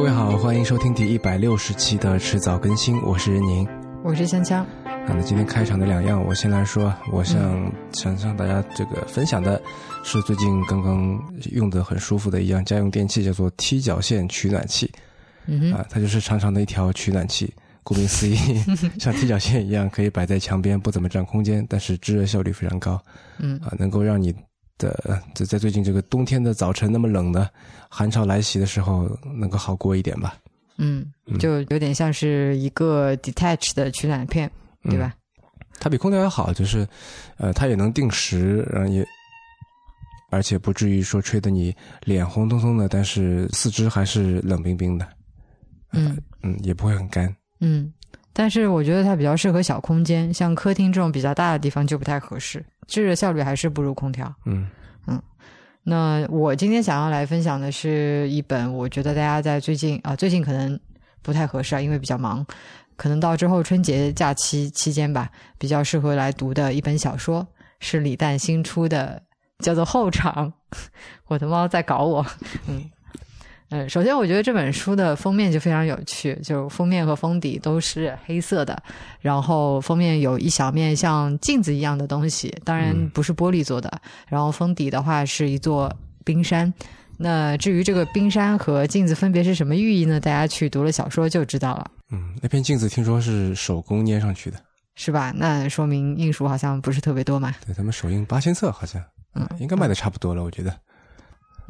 各位好，欢迎收听第一百六十期的迟早更新，我是任宁，我是香香。啊，那今天开场的两样，我先来说，我想、想向大家这个分享的是最近刚刚用的很舒服的一样家用电器，叫做踢脚线取暖器。嗯哼，啊，它就是长长的一条取暖器，顾名思义，像踢脚线一样，可以摆在墙边，不怎么占空间，但是制热效率非常高。嗯啊，能够让你的在在最近这个冬天的早晨那么冷的寒潮来袭的时候，能够好过一点吧。嗯，就有点像是一个 detached 的取暖片，对吧？它比空调要好，就是，呃，它也能定时，然后也，而且不至于说吹得你脸红彤彤的，但是四肢还是冷冰冰的，嗯嗯，也不会很干。嗯，但是我觉得它比较适合小空间，像客厅这种比较大的地方就不太合适，制热效率还是不如空调。嗯嗯那我今天想要来分享的是一本，我觉得大家在最近啊，最近可能不太合适啊，因为比较忙，可能到之后春节假期期间吧，比较适合来读的一本小说，是李诞新出的，叫做《后场》。我的猫在搞我，嗯。嗯，首先我觉得这本书的封面就非常有趣，就封面和封底都是黑色的，然后封面有一小面像镜子一样的东西，当然嗯不是玻璃做的，然后封底的话是一座冰山。那至于这个冰山和镜子分别是什么寓意呢？大家去读了小说就知道了，嗯，那片镜子听说是手工粘上去的，是吧？那说明印数好像不是特别多嘛。对他们首印八千册好像，嗯应该卖的差不多了，我觉得。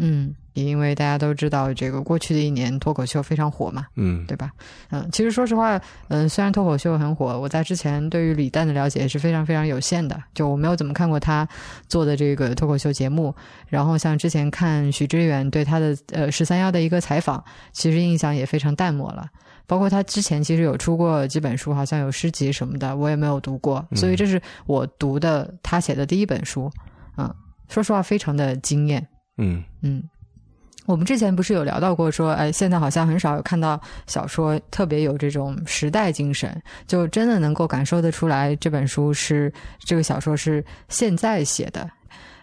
嗯，因为大家都知道，这个过去的一年脱口秀非常火嘛，嗯对吧？嗯，其实说实话，嗯，虽然脱口秀很火，我在之前对于李诞的了解是非常非常有限的，就我没有怎么看过他做的这个脱口秀节目。然后像之前看许知远对他的呃十三幺的一个采访，其实印象也非常淡漠了。包括他之前其实有出过几本书，好像有诗集什么的，我也没有读过，所以这是我读的他写的第一本书。嗯，说实话，非常的惊艳。嗯嗯，我们之前不是有聊到过说，哎，现在好像很少有看到小说特别有这种时代精神，就真的能够感受得出来，这本书是这个小说是现在写的。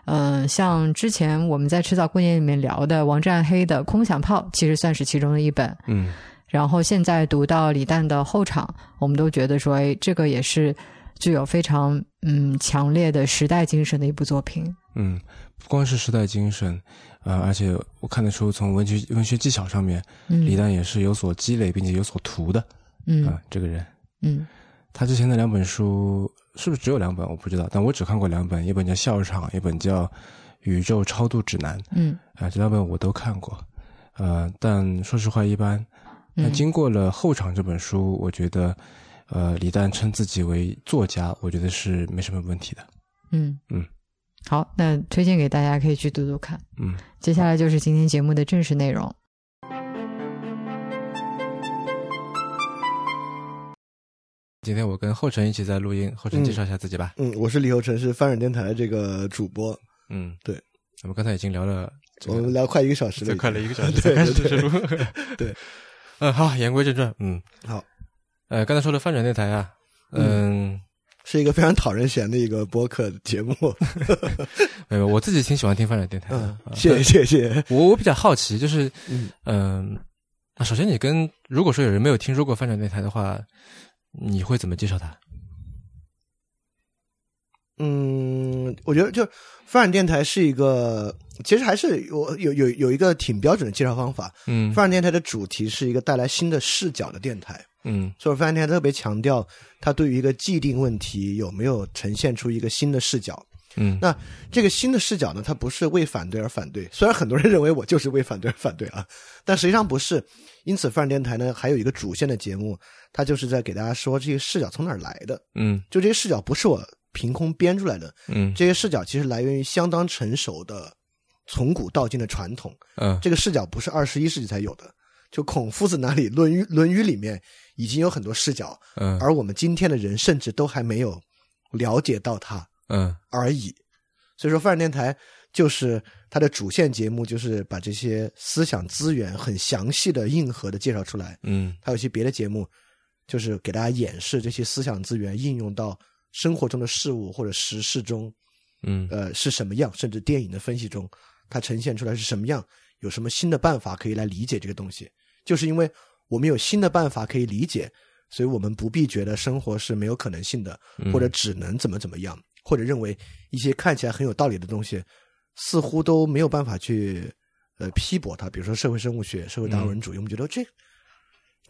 嗯、像之前我们在迟早过年里面聊的王占黑的《空想炮》，其实算是其中的一本。嗯然后现在读到李诞的后场，我们都觉得说，哎，这个也是具有非常嗯强烈的时代精神的一部作品。嗯，不光是时代精神，呃，而且我看得出从文学文学技巧上面，嗯李诞也是有所积累并且有所图的啊、嗯这个人。嗯他之前的两本书是不是只有两本？我不知道，但我只看过两本，一本叫《笑场》，一本叫《宇宙超度指南》嗯啊、这两本我都看过，呃，但说实话一般。那嗯经过了《后场》这本书，我觉得，呃，李诞称自己为作家，我觉得是没什么问题的。嗯嗯，好，那推荐给大家可以去读读看。嗯，接下来就是今天节目的正式内容。今天我跟后晨一起在录音，后尘嗯介绍一下自己吧。嗯，我是李后晨，是翻转电台这个主播。嗯，对，我们刚才已经聊了这个我们聊快一个小时了，快了一个小时才对开始对录。对，嗯，好，言归正传，嗯，好，呃，刚才说的翻转电台啊，嗯，是一个非常讨人嫌的一个播客节目。没有，我自己挺喜欢听翻转电台的。谢谢谢谢。我我比较好奇，就是，嗯嗯，啊，首先你跟如果说有人没有听说过翻转电台的话，你会怎么介绍它？嗯，我觉得就翻转电台是一个，其实还是有有有有一个挺标准的介绍方法。嗯翻转电台的主题是一个带来新的视角的电台，嗯所以翻转电台特别强调他对于一个既定问题有没有呈现出一个新的视角。嗯那这个新的视角呢，它不是为反对而反对，虽然很多人认为我就是为反对而反对啊，但实际上不是。因此，翻转电台呢还有一个主线的节目，它就是在给大家说这些视角从哪儿来的。嗯就这些视角不是我凭空编出来的，嗯这些视角其实来源于相当成熟的从古到今的传统。嗯这个视角不是二十一世纪才有的，就孔夫子那里《论语》《论语》里面已经有很多视角，嗯而我们今天的人甚至都还没有了解到它。嗯而已。所以说，范电台就是它的主线节目，就是把这些思想资源很详细的、硬核的介绍出来。嗯还有一些别的节目，就是给大家演示这些思想资源应用到生活中的事物或者实事中，嗯呃，是什么样，甚至电影的分析中，它呈现出来是什么样，有什么新的办法可以来理解这个东西。就是因为我们有新的办法可以理解，所以我们不必觉得生活是没有可能性的，嗯或者只能怎么怎么样，或者认为一些看起来很有道理的东西，似乎都没有办法去呃批驳它。比如说社会生物学、社会达尔文主义，我们觉得这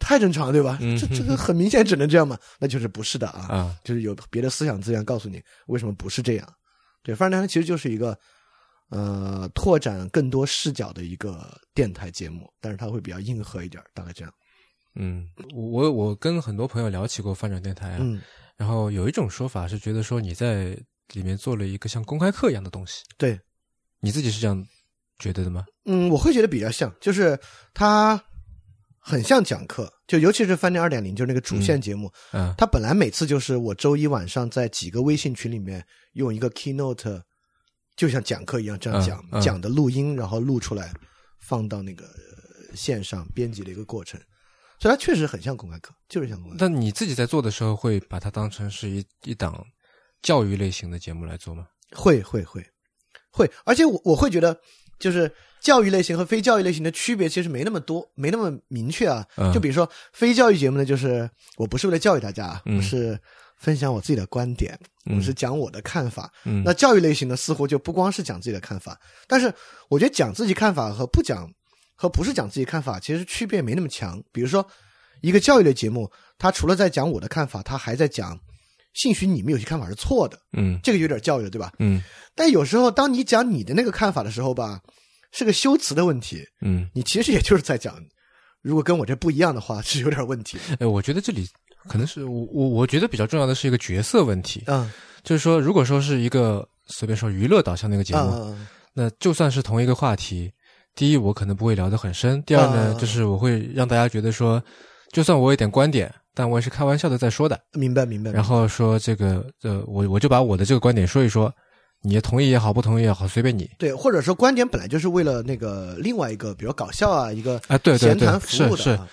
太正常了，对吧？嗯这这个很明显只能这样嘛？那就是不是的啊。啊，就是有别的思想资源告诉你为什么不是这样。对，范儿电台其实就是一个呃拓展更多视角的一个电台节目，但是它会比较硬核一点，大概这样。嗯，我我跟很多朋友聊起过翻转电台啊，嗯，然后有一种说法是觉得说你在里面做了一个像公开课一样的东西，对，你自己是这样觉得的吗？嗯，我会觉得比较像，就是它很像讲课，就尤其是饭店二点零，就是那个主线节目，啊，它本来每次就是我周一晚上在几个微信群里面用一个 keynote，就像讲课一样这样讲、嗯嗯。讲的录音，然后录出来放到那个呃线上编辑的一个过程，所以它确实很像公开课，就是像公开课。但你自己在做的时候会把它当成是一一档教育类型的节目来做吗？会会会会，而且我我会觉得，就是教育类型和非教育类型的区别其实没那么多，没那么明确啊。嗯就比如说非教育节目呢，就是我不是为了教育大家我是分享我自己的观点，嗯我是讲我的看法。嗯，那教育类型的似乎就不光是讲自己的看法，但是我觉得讲自己看法和不讲和不是讲自己看法，其实区别没那么强。比如说，一个教育类节目，它除了在讲我的看法，它还在讲，兴许你们有些看法是错的，嗯这个有点教育了，对吧？嗯但有时候当你讲你的那个看法的时候吧，是个修辞的问题，嗯，你其实也就是在讲，如果跟我这不一样的话，是有点问题的。哎，我觉得这里可能是我我我觉得比较重要的是一个角色问题，嗯就是说，如果说是一个随便说娱乐导向的一个节目，嗯那就算是同一个话题，第一我可能不会聊得很深，第二呢，啊就是我会让大家觉得说，就算我有点观点，但我也是开玩笑的在说的，明白明白。然后说这个呃，我我就把我的这个观点说一说，你同意也好，不同意也好，随便你。对，或者说观点本来就是为了那个另外一个，比如搞笑啊，一个啊对对对是是啊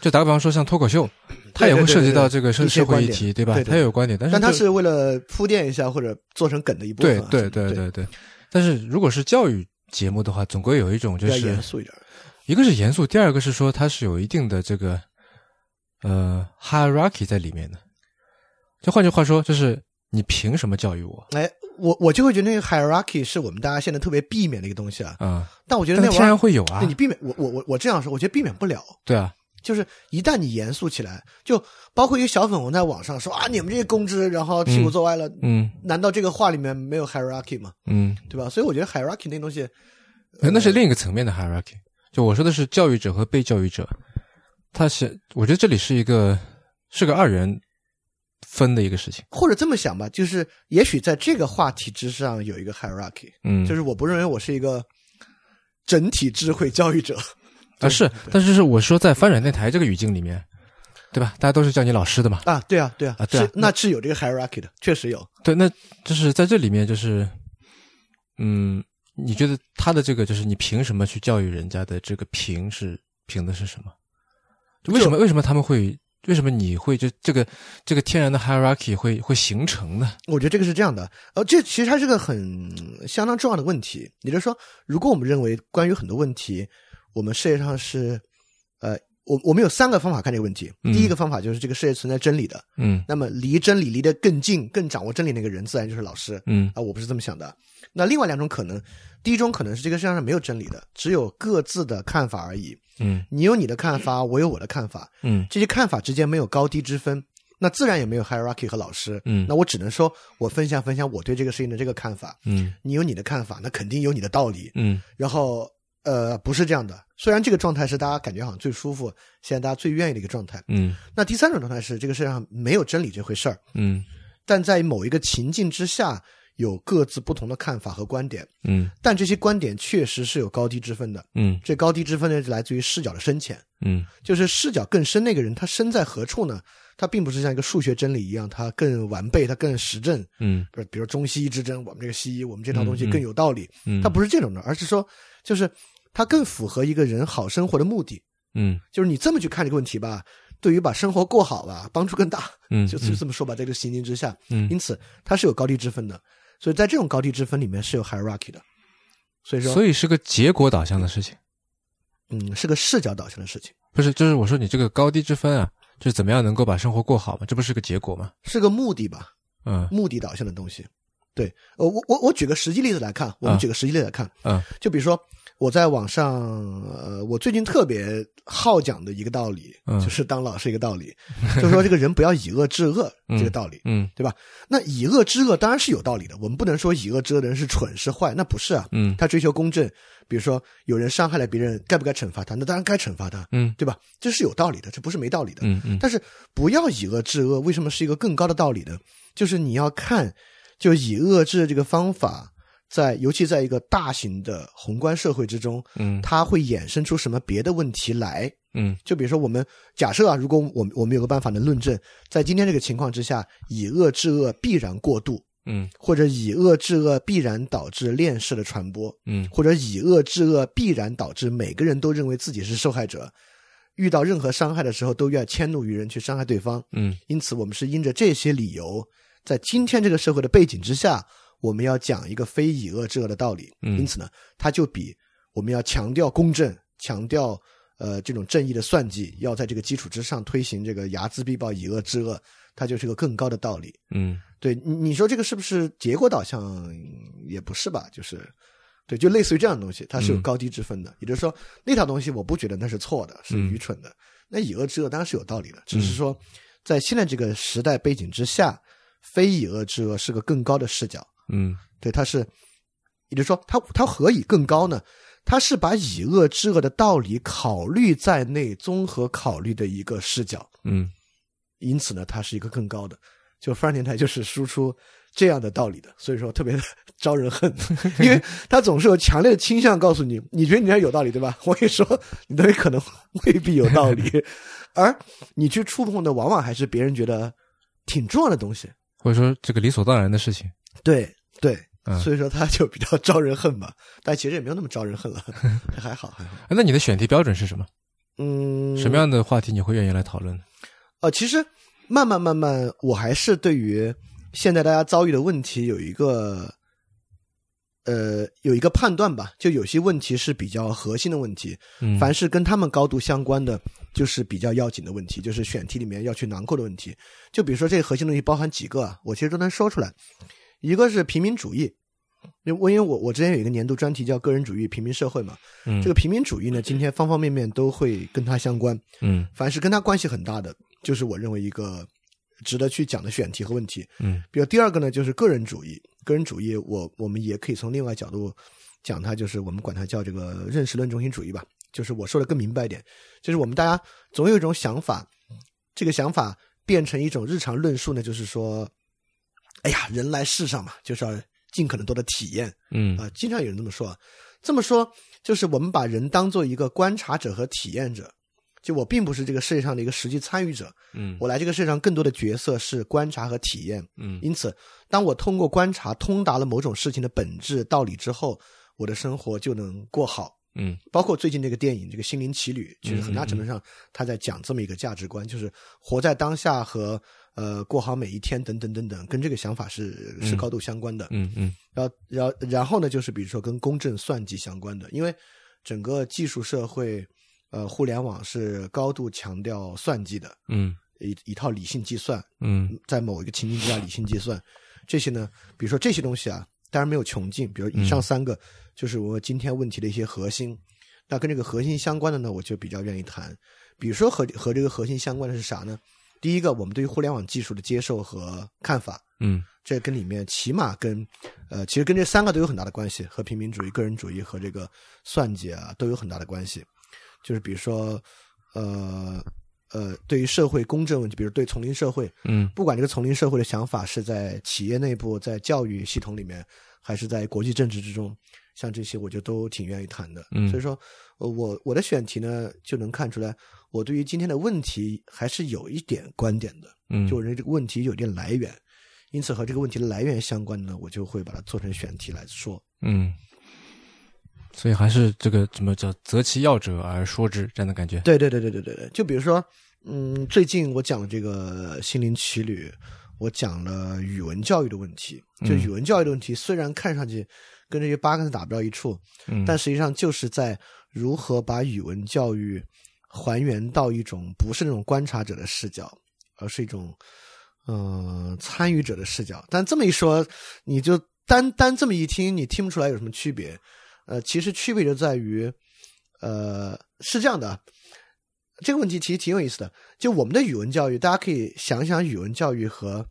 就打个比方说，像脱口秀，它也会涉及到这个社社会议题，对吧？它也有观点，但是但它是为了铺垫一下或者做成梗的一部分对对对对对。但是如果是教育节目的话，总归有一种就是严肃一点。一个是严肃，第二个是说它是有一定的这个呃 hierarchy 在里面的。就换句话说，就是你凭什么教育我哎，我我就会觉得那个 hierarchy 是我们大家现在特别避免的一个东西啊。啊？但我觉得那天然会有啊，你避免我我我我这样说，我觉得避免不了。对啊，就是一旦你严肃起来，就包括一个小粉红在网上说啊，你们这些公知，然后屁股坐歪了，嗯难道这个话里面没有 hierarchy 吗？嗯，对吧？所以我觉得 hierarchy 那东西，呃那是另一个层面的 hierarchy。就我说的是教育者和被教育者，他是我觉得这里是一个是个二元分的一个事情。或者这么想吧，就是也许在这个话题之上有一个 hierarchy，嗯，就是我不认为我是一个整体智慧教育者。啊是，但是是我说在翻转电台这个语境里面，对吧？大家都是叫你老师的嘛。啊，对啊，对啊，啊对啊是那是有这个 hierarchy 的，确实有。对，那就是在这里面，就是，嗯，你觉得他的这个就是你凭什么去教育人家的这个凭是凭的是什么？就为什么为什么他们会为什么你会就这个这个天然的 hierarchy 会会形成呢？我觉得这个是这样的，呃，这其实它是个很相当重要的问题。也就是说，如果我们认为关于很多问题，我们世界上是，呃，我我们有三个方法看这个问题。嗯第一个方法就是这个世界存在真理的，嗯那么离真理离得更近、更掌握真理那个人，自然就是老师。嗯啊，我不是这么想的。那另外两种可能，第一种可能是这个世界上没有真理的，只有各自的看法而已。嗯你有你的看法，我有我的看法，嗯这些看法之间没有高低之分，那自然也没有 hierarchy 和老师。嗯那我只能说我分享分享我对这个事情的这个看法，嗯你有你的看法，那肯定有你的道理。嗯然后呃，不是这样的。虽然这个状态是大家感觉好像最舒服，现在大家最愿意的一个状态。嗯那第三种状态是这个世界上没有真理这回事儿，嗯但在某一个情境之下，有各自不同的看法和观点，嗯但这些观点确实是有高低之分的。嗯这高低之分呢，是来自于视角的深浅。嗯就是视角更深那个人，他身在何处呢？他并不是像一个数学真理一样，他更完备，他更实证。嗯不是，比如中西医之争，我们这个西医，我们这套东西更有道理。嗯，它不是这种的，而是说，就是它更符合一个人好生活的目的。嗯就是你这么去看这个问题吧，对于把生活过好吧，帮助更大。嗯就就这么说吧，在这个情境之下，嗯因此它是有高低之分的。所以在这种高低之分里面是有 hierarchy 的。所以说，所以是个结果导向的事情。嗯，是个视角导向的事情。不是，就是我说你这个高低之分啊，就是怎么样能够把生活过好嘛？这不是个结果吗？是个目的吧，嗯目的导向的东西。对，呃，我我我举个实际例子来看，我们啊举个实际例子来看，嗯就比如说我在网上，呃，我最近特别好讲的一个道理，嗯就是当老师一个道理，就是说这个人不要以恶制恶这个道理。嗯对吧？那以恶制恶当然是有道理的，我们不能说以恶制恶的人是蠢是坏，那不是啊。嗯他追求公正，比如说有人伤害了别人，该不该惩罚他？那当然该惩罚他，嗯对吧？这是有道理的，这不是没道理的。嗯嗯但是不要以恶制恶，为什么是一个更高的道理呢？就是你要看，就以恶制这个方法，在尤其在一个大型的宏观社会之中，嗯它会衍生出什么别的问题来？嗯就比如说，我们假设啊，如果我们我们有个办法能论证，在今天这个情况之下，以恶制恶必然过度，嗯或者以恶制恶必然导致链式的传播，嗯或者以恶制恶必然导致每个人都认为自己是受害者，遇到任何伤害的时候都要迁怒于人去伤害对方。嗯因此，我们是因着这些理由，在今天这个社会的背景之下，我们要讲一个非以恶制恶的道理。嗯因此呢，它就比我们要强调公正、强调呃这种正义的算计，要在这个基础之上推行这个睚眦必报、以恶制恶，它就是个更高的道理。嗯对你你说这个是不是结果导向？也不是吧，就是。对，就类似于这样的东西，它是有嗯高低之分的。也就是说，那套东西我不觉得那是错的，是嗯愚蠢的。那以恶制恶当然是有道理的，只是说在现在这个时代背景之下，非以恶制恶是个更高的视角。嗯对，他是，也就是说，他他何以更高呢？他是把以恶制恶的道理考虑在内，综合考虑的一个视角。嗯因此呢，它是一个更高的。就富士电台就是输出这样的道理的，所以说特别的招人恨，因为他总是有强烈的倾向告诉你，你觉得你那有道理对吧？我跟你说，你那可能未必有道理，而你去触碰的往往还是别人觉得挺重要的东西。或者说这个理所当然的事情。对对，嗯所以说他就比较招人恨吧，但其实也没有那么招人恨了，还好还好。哎那你的选题标准是什么？嗯，什么样的话题你会愿意来讨论？呃，其实慢慢慢慢，我还是对于现在大家遭遇的问题有一个呃有一个判断吧，就有些问题是比较核心的问题，嗯凡是跟他们高度相关的，就是比较要紧的问题，就是选题里面要去囊括的问题。就比如说这个核心东西包含几个啊，我其实都能说出来。一个是平民主义，因为我因为我我之前有一个年度专题叫个人主义平民社会嘛，嗯这个平民主义呢，今天方方面面都会跟它相关。嗯凡是跟它关系很大的，就是我认为一个值得去讲的选题和问题。嗯比如第二个呢，就是个人主义。个人主义我，我们也可以从另外角度讲它，就是我们管它叫这个认识论中心主义吧。就是我说的更明白一点，就是我们大家总有一种想法，这个想法变成一种日常论述呢，就是说，哎呀，人来世上嘛，就是要尽可能多的体验。嗯啊、经常有人这么说啊。这么说就是我们把人当做一个观察者和体验者，就我并不是这个世界上的一个实际参与者，嗯我来这个世界上更多的角色是观察和体验。嗯因此，当我通过观察通达了某种事情的本质道理之后，我的生活就能过好。嗯包括最近这个电影《这个心灵奇旅》，其实很大程度上他在讲这么一个价值观，就是活在当下和呃过好每一天等等等等，跟这个想法是是高度相关的。嗯嗯然后，然后，然后呢，就是比如说跟公正算计相关的，因为整个技术社会，呃，互联网是高度强调算计的，嗯一一套理性计算，嗯在某一个情境之下理性计算，这些呢，比如说这些东西啊，当然没有穷尽，比如以上三个，就是我今天问题的一些核心。那跟这个核心相关的呢，我就比较愿意谈。比如说和和这个核心相关的是啥呢？第一个，我们对于互联网技术的接受和看法，嗯。这跟里面起码跟，呃，其实跟这三个都有很大的关系，和平民主义、个人主义和这个算计啊都有很大的关系。就是比如说，呃呃，对于社会公正问题，比如对丛林社会，嗯。不管这个丛林社会的想法是在企业内部、在教育系统里面，还是在国际政治之中，像这些我就都挺愿意谈的。嗯所以说，呃我我的选题呢，就能看出来，我对于今天的问题还是有一点观点的。嗯，就我认为这个问题有点来源，因此和这个问题的来源相关的呢，我就会把它做成选题来说。嗯，所以还是这个怎么叫择其要者而说之这样的感觉。对对对对对对对，就比如说，嗯，最近我讲的这个心灵奇旅，我讲了语文教育的问题。就嗯语文教育的问题，虽然看上去跟这些八竿子打不到一处，嗯，但实际上就是在如何把语文教育还原到一种不是那种观察者的视角，而是一种嗯、呃参与者的视角。但这么一说，你就单单这么一听，你听不出来有什么区别。呃，其实区别就在于，呃，是这样的。这个问题其实挺有意思的。就我们的语文教育，大家可以想想语文教育和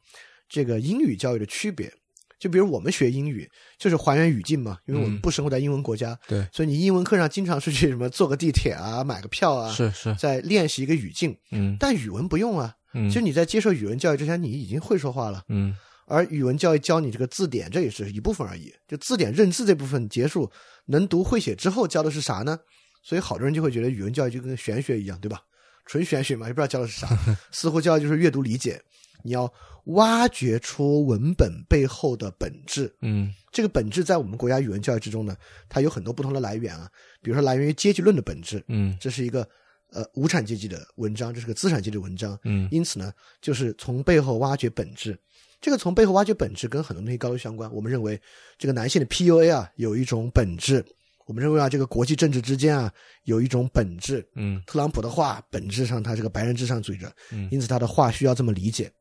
这个英语教育的区别。就比如我们学英语，就是还原语境嘛，因为我们嗯不生活在英文国家，对，所以你英文课上经常是去什么坐个地铁啊、买个票啊，是是，在练习一个语境。嗯但语文不用啊，嗯，其实你在接受语文教育之前，你已经会说话了。嗯而语文教育教你这个字典，这也是一部分而已。就字典认字这部分结束，能读会写之后教的是啥呢？所以好多人就会觉得语文教育就跟玄学一样，对吧？纯玄学嘛，也不知道教的是啥。似乎教的就是阅读理解，你要挖掘出文本背后的本质。嗯这个本质在我们国家语文教育之中呢，它有很多不同的来源啊，比如说来源于阶级论的本质，嗯这是一个呃无产阶级的文章，这是个资产阶级的文章。嗯因此呢，就是从背后挖掘本质。这个从背后挖掘本质跟很多东西高度相关。我们认为这个男性的 PUA 啊有一种本质，我们认为啊这个国际政治之间啊有一种本质。嗯特朗普的话本质上他是个白人至上主义者，嗯因此他的话需要这么理解。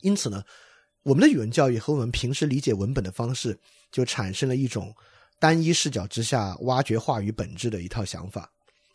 因此呢，我们的语文教育和我们平时理解文本的方式，就产生了一种单一视角之下挖掘话语本质的一套想法。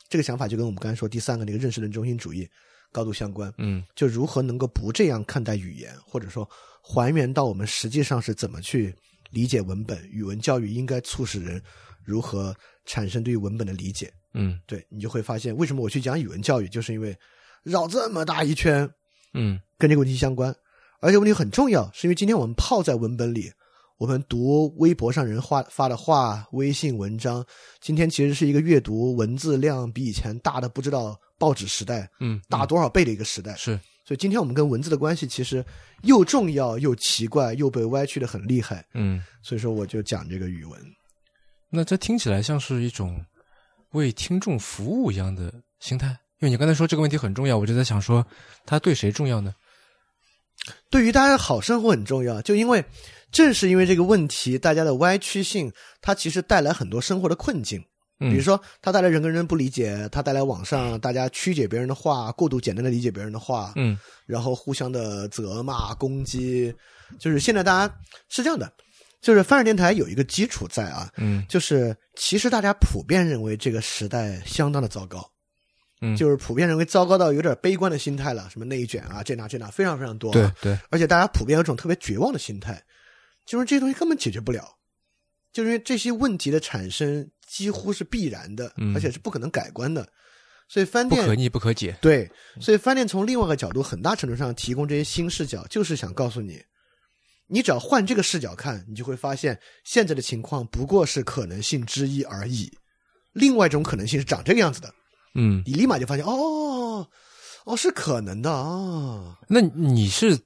这个想法就跟我们刚才说第三个那个认识论中心主义高度相关。嗯就如何能够不这样看待语言，或者说还原到我们实际上是怎么去理解文本。语文教育应该促使人如何产生对于文本的理解。嗯对你就会发现，为什么我去讲语文教育，就是因为绕这么大一圈，嗯跟这个问题相关，而且问题很重要，是因为今天我们泡在文本里，我们读微博上人发发的话、微信文章，今天其实是一个阅读文字量比以前大的不知道报纸时代嗯，大多少倍的一个时代。是所以今天我们跟文字的关系其实又重要又奇怪，又被歪曲的很厉害。嗯。所以说我就讲这个语文。那这听起来像是一种为听众服务一样的心态，因为你刚才说这个问题很重要，我就在想说，它对谁重要呢？对于大家的好生活很重要，就因为正是因为这个问题，大家的歪曲性，它其实带来很多生活的困境。嗯比如说，它带来人跟人不理解，它带来网上大家曲解别人的话，过度简单的理解别人的话，嗯然后互相的责骂、攻击。就是现在大家是这样的，就是翻转电台有一个基础在啊，嗯就是其实大家普遍认为这个时代相当的糟糕，嗯，就是普遍认为糟糕到有点悲观的心态了，什么内卷啊，这那这那非常非常多、啊。对对，而且大家普遍有一种特别绝望的心态，就是这些东西根本解决不了，就是因为这些问题的产生几乎是必然的，嗯而且是不可能改观的。所以翻店不可逆不可解。对，所以翻店从另外一个角度，很大程度上提供这些新视角，就是想告诉你，你只要换这个视角看，你就会发现现在的情况不过是可能性之一而已。另外一种可能性是长这个样子的，嗯，你立马就发现，哦，哦，是可能的啊。那你是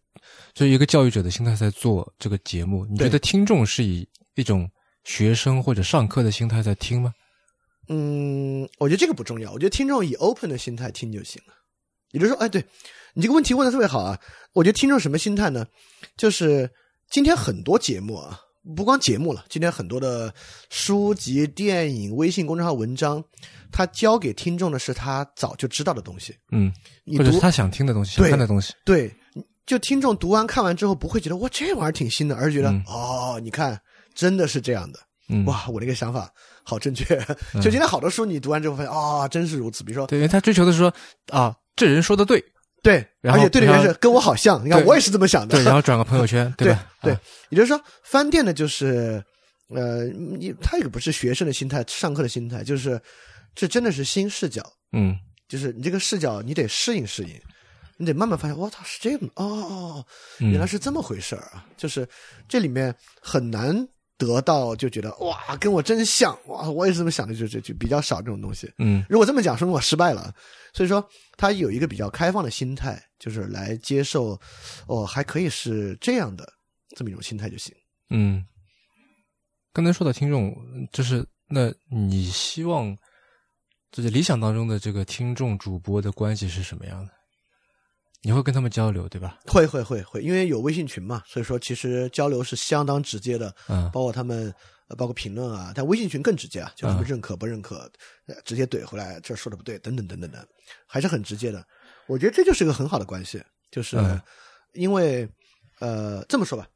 就一个教育者的心态在做这个节目，你觉得听众是以一种学生或者上课的心态在听吗？嗯，我觉得这个不重要，我觉得听众以 open 的心态听就行了。也就是说，哎，对你这个问题问的特别好啊！我觉得听众什么心态呢？就是今天很多节目啊，不光节目了，今天很多的书籍、电影、微信公众号文章，他教给听众的是他早就知道的东西。嗯，你读或者是他想听的东西，想对看的东西。对，就听众读完看完之后，不会觉得哇这玩意儿挺新的，而是觉得、嗯哦，你看真的是这样的。嗯，哇，我那个想法好正确。就今天好多书你读完之后发现啊、真是如此。比如说，对，因为他追求的是说啊，这人说的对，对，然后而且对的人是跟我好像，你看我也是这么想的。对，然后转个朋友圈，对吧？对啊，也就是说，翻店呢，就是呃，你他也不是学生的心态，上课的心态，就是这真的是新视角，嗯就是你这个视角你得适应适应，你得慢慢发现，我操，是这样哦哦，哦嗯，原来是这么回事儿啊！就是这里面很难得到就觉得哇，跟我真像哇，我也是这么想的，就就就比较少这种东西。嗯如果这么讲，说明我失败了。所以说，他有一个比较开放的心态，就是来接受，哦，还可以是这样的这么一种心态就行。嗯。刚才说到听众，就是那你希望，就是理想当中的这个听众主播的关系是什么样的？你会跟他们交流，对吧？会会会会，因为有微信群嘛，所以说其实交流是相当直接的，嗯。包括他们呃，包括评论啊，但微信群更直接啊，就什么嗯认可不认可，呃直接怼回来，这说的不对，等等等等的，还是很直接的。我觉得这就是一个很好的关系，就是嗯。因为呃这么说吧，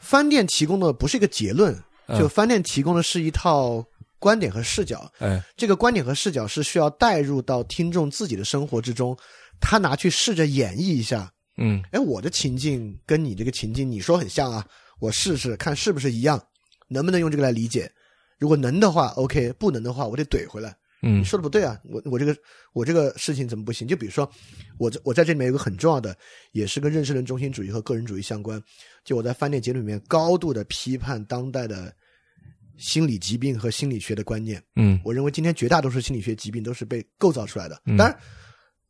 翻店提供的不是一个结论，嗯。就翻店提供的是一套观点和视角，哎，这个观点和视角是需要带入到听众自己的生活之中，他拿去试着演绎一下。嗯哎，我的情境跟你这个情境，你说很像啊，我试试看是不是一样，能不能用这个来理解？如果能的话，OK；不能的话，我得怼回来。嗯你说的不对啊，我我这个我这个事情怎么不行？就比如说，我这我在这里面有个很重要的，也是跟认识论中心主义和个人主义相关。就我在翻店节里面高度的批判当代的心理疾病和心理学的观念。嗯我认为今天绝大多数心理学疾病都是被构造出来的。嗯当然，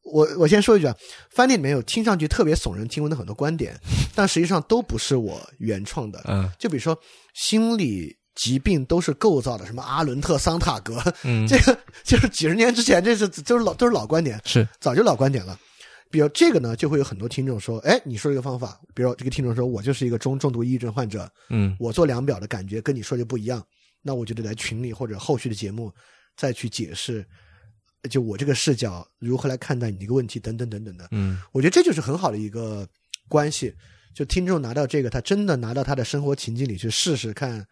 我我先说一句啊，翻店里面有听上去特别耸人听闻的很多观点，但实际上都不是我原创的。嗯就比如说心理疾病都是构造的，什么阿伦特、桑塔格，嗯，这个就是几十年之前，这是都是老都是老观点，是早就老观点了。比如这个呢，就会有很多听众说，哎，你说这个方法，比如这个听众说我就是一个中重度抑郁症患者，嗯我做量表的感觉跟你说就不一样，那我就得来群里或者后续的节目再去解释，就我这个视角如何来看待你这个问题等等等等的。嗯我觉得这就是很好的一个关系，就听众拿到这个，他真的拿到他的生活情境里去试试看，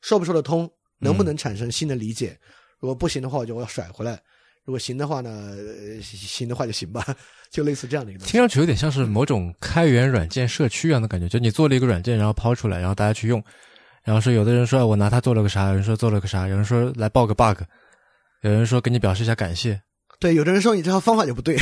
说不说得通，能不能产生新的理解。如果不行的话，我就要甩回来；如果行的话呢，呃行的话就行吧，就类似这样的一个。听上去有点像是某种开源软件社区一样的感觉，就你做了一个软件，然后抛出来，然后大家去用，然后说有的人说我拿它做了个啥，有人说做了个啥，有人说来报个 bug，有人说给你表示一下感谢，对，有的人说你这套方法就不对，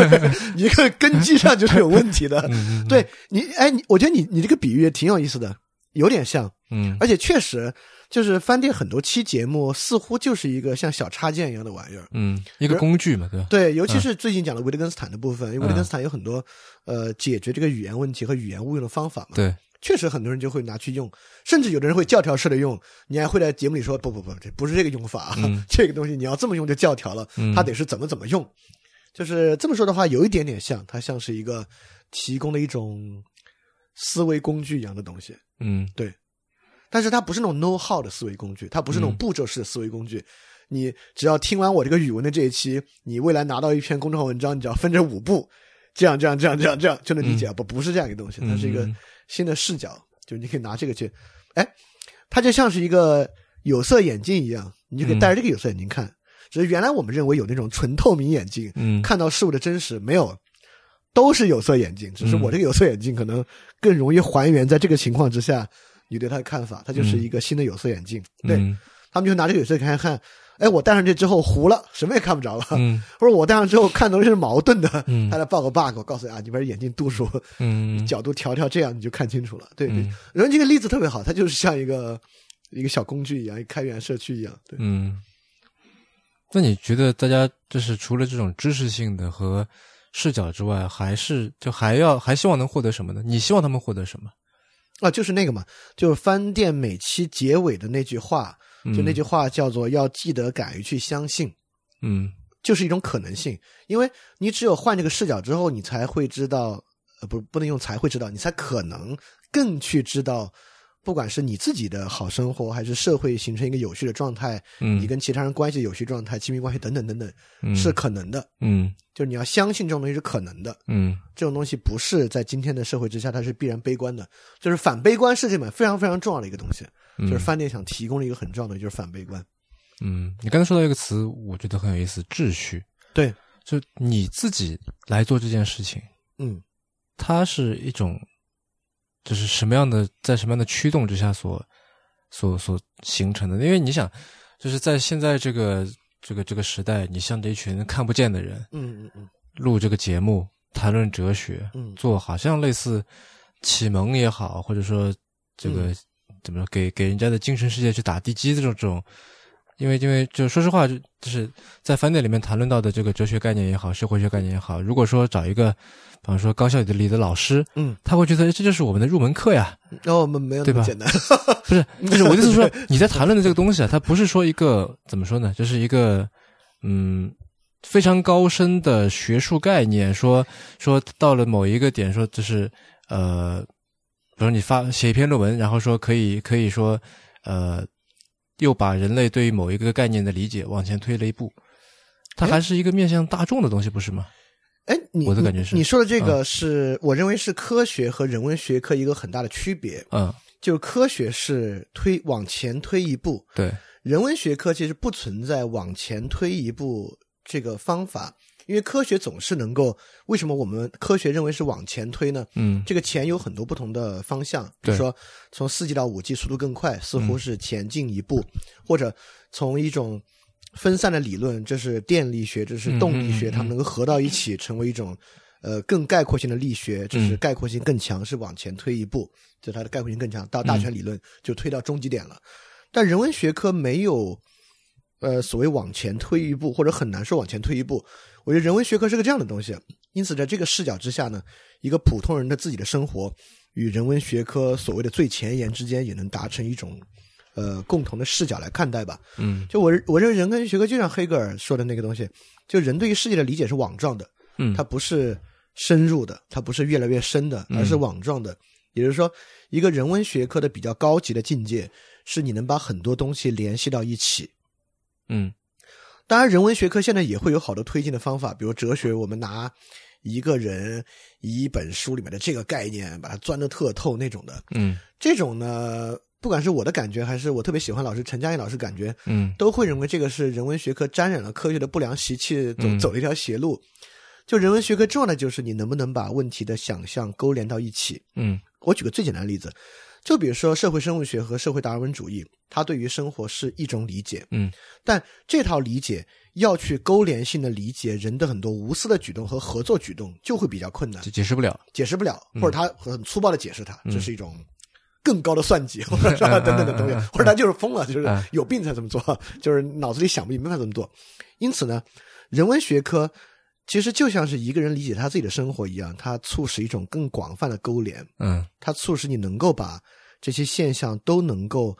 你这个根基上就是有问题的。对你，哎，你我觉得你你这个比喻也挺有意思的，有点像，嗯而且确实就是翻店很多期节目似乎就是一个像小插件一样的玩意儿。嗯，一个工具嘛，对吧？对，尤其是最近讲的维特根斯坦的部分，因为维特嗯根斯坦有很多呃解决这个语言问题和语言误用的方法嘛。对，确实很多人就会拿去用，甚至有的人会教条式的用。你还会在节目里说不不不，这不是这个用法这个东西你要这么用就教条了，嗯它得是怎么怎么用。就是这么说的话，有一点点像，它像是一个提供的一种思维工具一样的东西。嗯对但是它不是那种 know how 的思维工具，它不是那种嗯步骤式的思维工具。你只要听完我这个语文的这一期，你未来拿到一篇公众号文章，你只要分成五步，这样这样这样这样这样就能理解。不，不是这样一个东西，它是一个嗯新的视角，就你可以拿这个去，哎，它就像是一个有色眼镜一样，你就可以戴着这个有色眼镜看。只是原来我们认为有那种纯透明眼镜，嗯。看到事物的真实，没有，都是有色眼镜，只是嗯。我这个有色眼镜可能更容易还原在这个情况之下你对它的看法，它就是一个新的有色眼镜。对嗯他们就拿这个有色看看，哎，我戴上去之后糊了，什么也看不着了，嗯 或者我戴上之后看东西是矛盾的，嗯他来报个 bug，我告诉你啊，你把眼镜度数、嗯角度调调，这样你就看清楚了。对对，嗯然后这个例子特别好，它就是像一个一个小工具一样，一开源社区一样。对，嗯。那你觉得大家就是除了这种知识性的和视角之外，还是就还要还希望能获得什么呢？你希望他们获得什么？啊，就是那个嘛，就是翻店每期结尾的那句话，就那句话叫做“要记得敢于去相信”。嗯就是一种可能性，因为你只有换这个视角之后，你才会知道，呃，不，不能用才会知道，你才可能更去知道，不管是你自己的好生活，还是社会形成一个有序的状态，嗯，你跟其他人关系有序状态、亲密关系等等等等，嗯。是可能的。嗯。就是你要相信这种东西是可能的，嗯。这种东西不是在今天的社会之下它是必然悲观的，就是反悲观是这本非常非常重要的一个东西，嗯，就是饭店想提供的一个很重要的就是反悲观。嗯，你刚才说到一个词，我觉得很有意思，秩序。对，就你自己来做这件事情，嗯。它是一种，就是什么样的，在什么样的驱动之下所所所形成的？因为你想，就是在现在这个这个这个时代，你像这一群看不见的人嗯嗯嗯录这个节目，谈论哲学，嗯做好像类似启蒙也好，或者说这个、嗯怎么说，给给人家的精神世界去打地基的这种这种，因为因为就说实话，就就是在饭店里面谈论到的这个哲学概念也好，社会学概念也好，如果说找一个，比方说高校里的老师，嗯，他会觉得哎这就是我们的入门课呀，然后我们没有那对吧么简单。不是，就是我的意思是说，你在谈论的这个东西啊，它不是说一个怎么说呢，就是一个嗯非常高深的学术概念，说说到了某一个点，说就是呃，比如你发写一篇论文，然后说可以可以说呃又把人类对于某一个概念的理解往前推了一步。它还是一个面向大众的东西，不是吗？哎，你我的感觉是你说的这个是、我认为是科学和人文学科一个很大的区别。嗯，就是科学是推往前推一步，对，人文学科其实不存在往前推一步这个方法，因为科学总是能够。为什么我们科学认为是往前推呢？嗯这个前有很多不同的方向，比如说从四 G 到五 G 速度更快，似乎是前进一步，或者从一种分散的理论，这是电力学，这是动力学，嗯嗯嗯它们能够合到一起，成为一种呃更概括性的力学，这是嗯概括性更强，是往前推一步，就它的概括性更强，到大全理论就推到终极点了。但人文学科没有呃所谓往前推一步，或者很难说往前推一步。我觉得人文学科是个这样的东西，因此在这个视角之下呢，一个普通人的自己的生活与人文学科所谓的最前沿之间，也能达成一种呃共同的视角来看待吧。嗯就我我认为人文学科就像黑格尔说的那个东西，就人对于世界的理解是网状的，嗯，它不是深入的，它不是越来越深的，而是网状的。也就是说，一个人文学科的比较高级的境界，是你能把很多东西联系到一起。嗯当然，人文学科现在也会有好多推进的方法，比如哲学，我们拿一个人一本书里面的这个概念，把它钻得特透那种的。嗯这种呢，不管是我的感觉，还是我特别喜欢老师陈嘉映老师感觉，嗯都会认为这个是人文学科沾染了科学的不良习气，走嗯走了一条邪路。就人文学科重要的就是你能不能把问题的想象勾连到一起。嗯我举个最简单的例子，就比如说社会生物学和社会达尔文主义，它对于生活是一种理解，嗯但这套理解要去勾连性的理解人的很多无私的举动和合作举动，就会比较困难，解释不了。解释不了，嗯或者他很粗暴的解释它，嗯这是一种更高的算计，或者是吧等等的东西嗯嗯嗯，或者他就是疯了，就是嗯有病才这么做，就是脑子里想不明白这么做。因此呢，人文学科其实就像是一个人理解他自己的生活一样，它促使一种更广泛的勾连。嗯它促使你能够把这些现象都能够，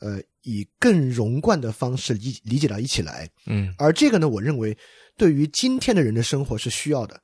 呃，以更融贯的方式理理解到一起来。嗯而这个呢，我认为对于今天的人的生活是需要的。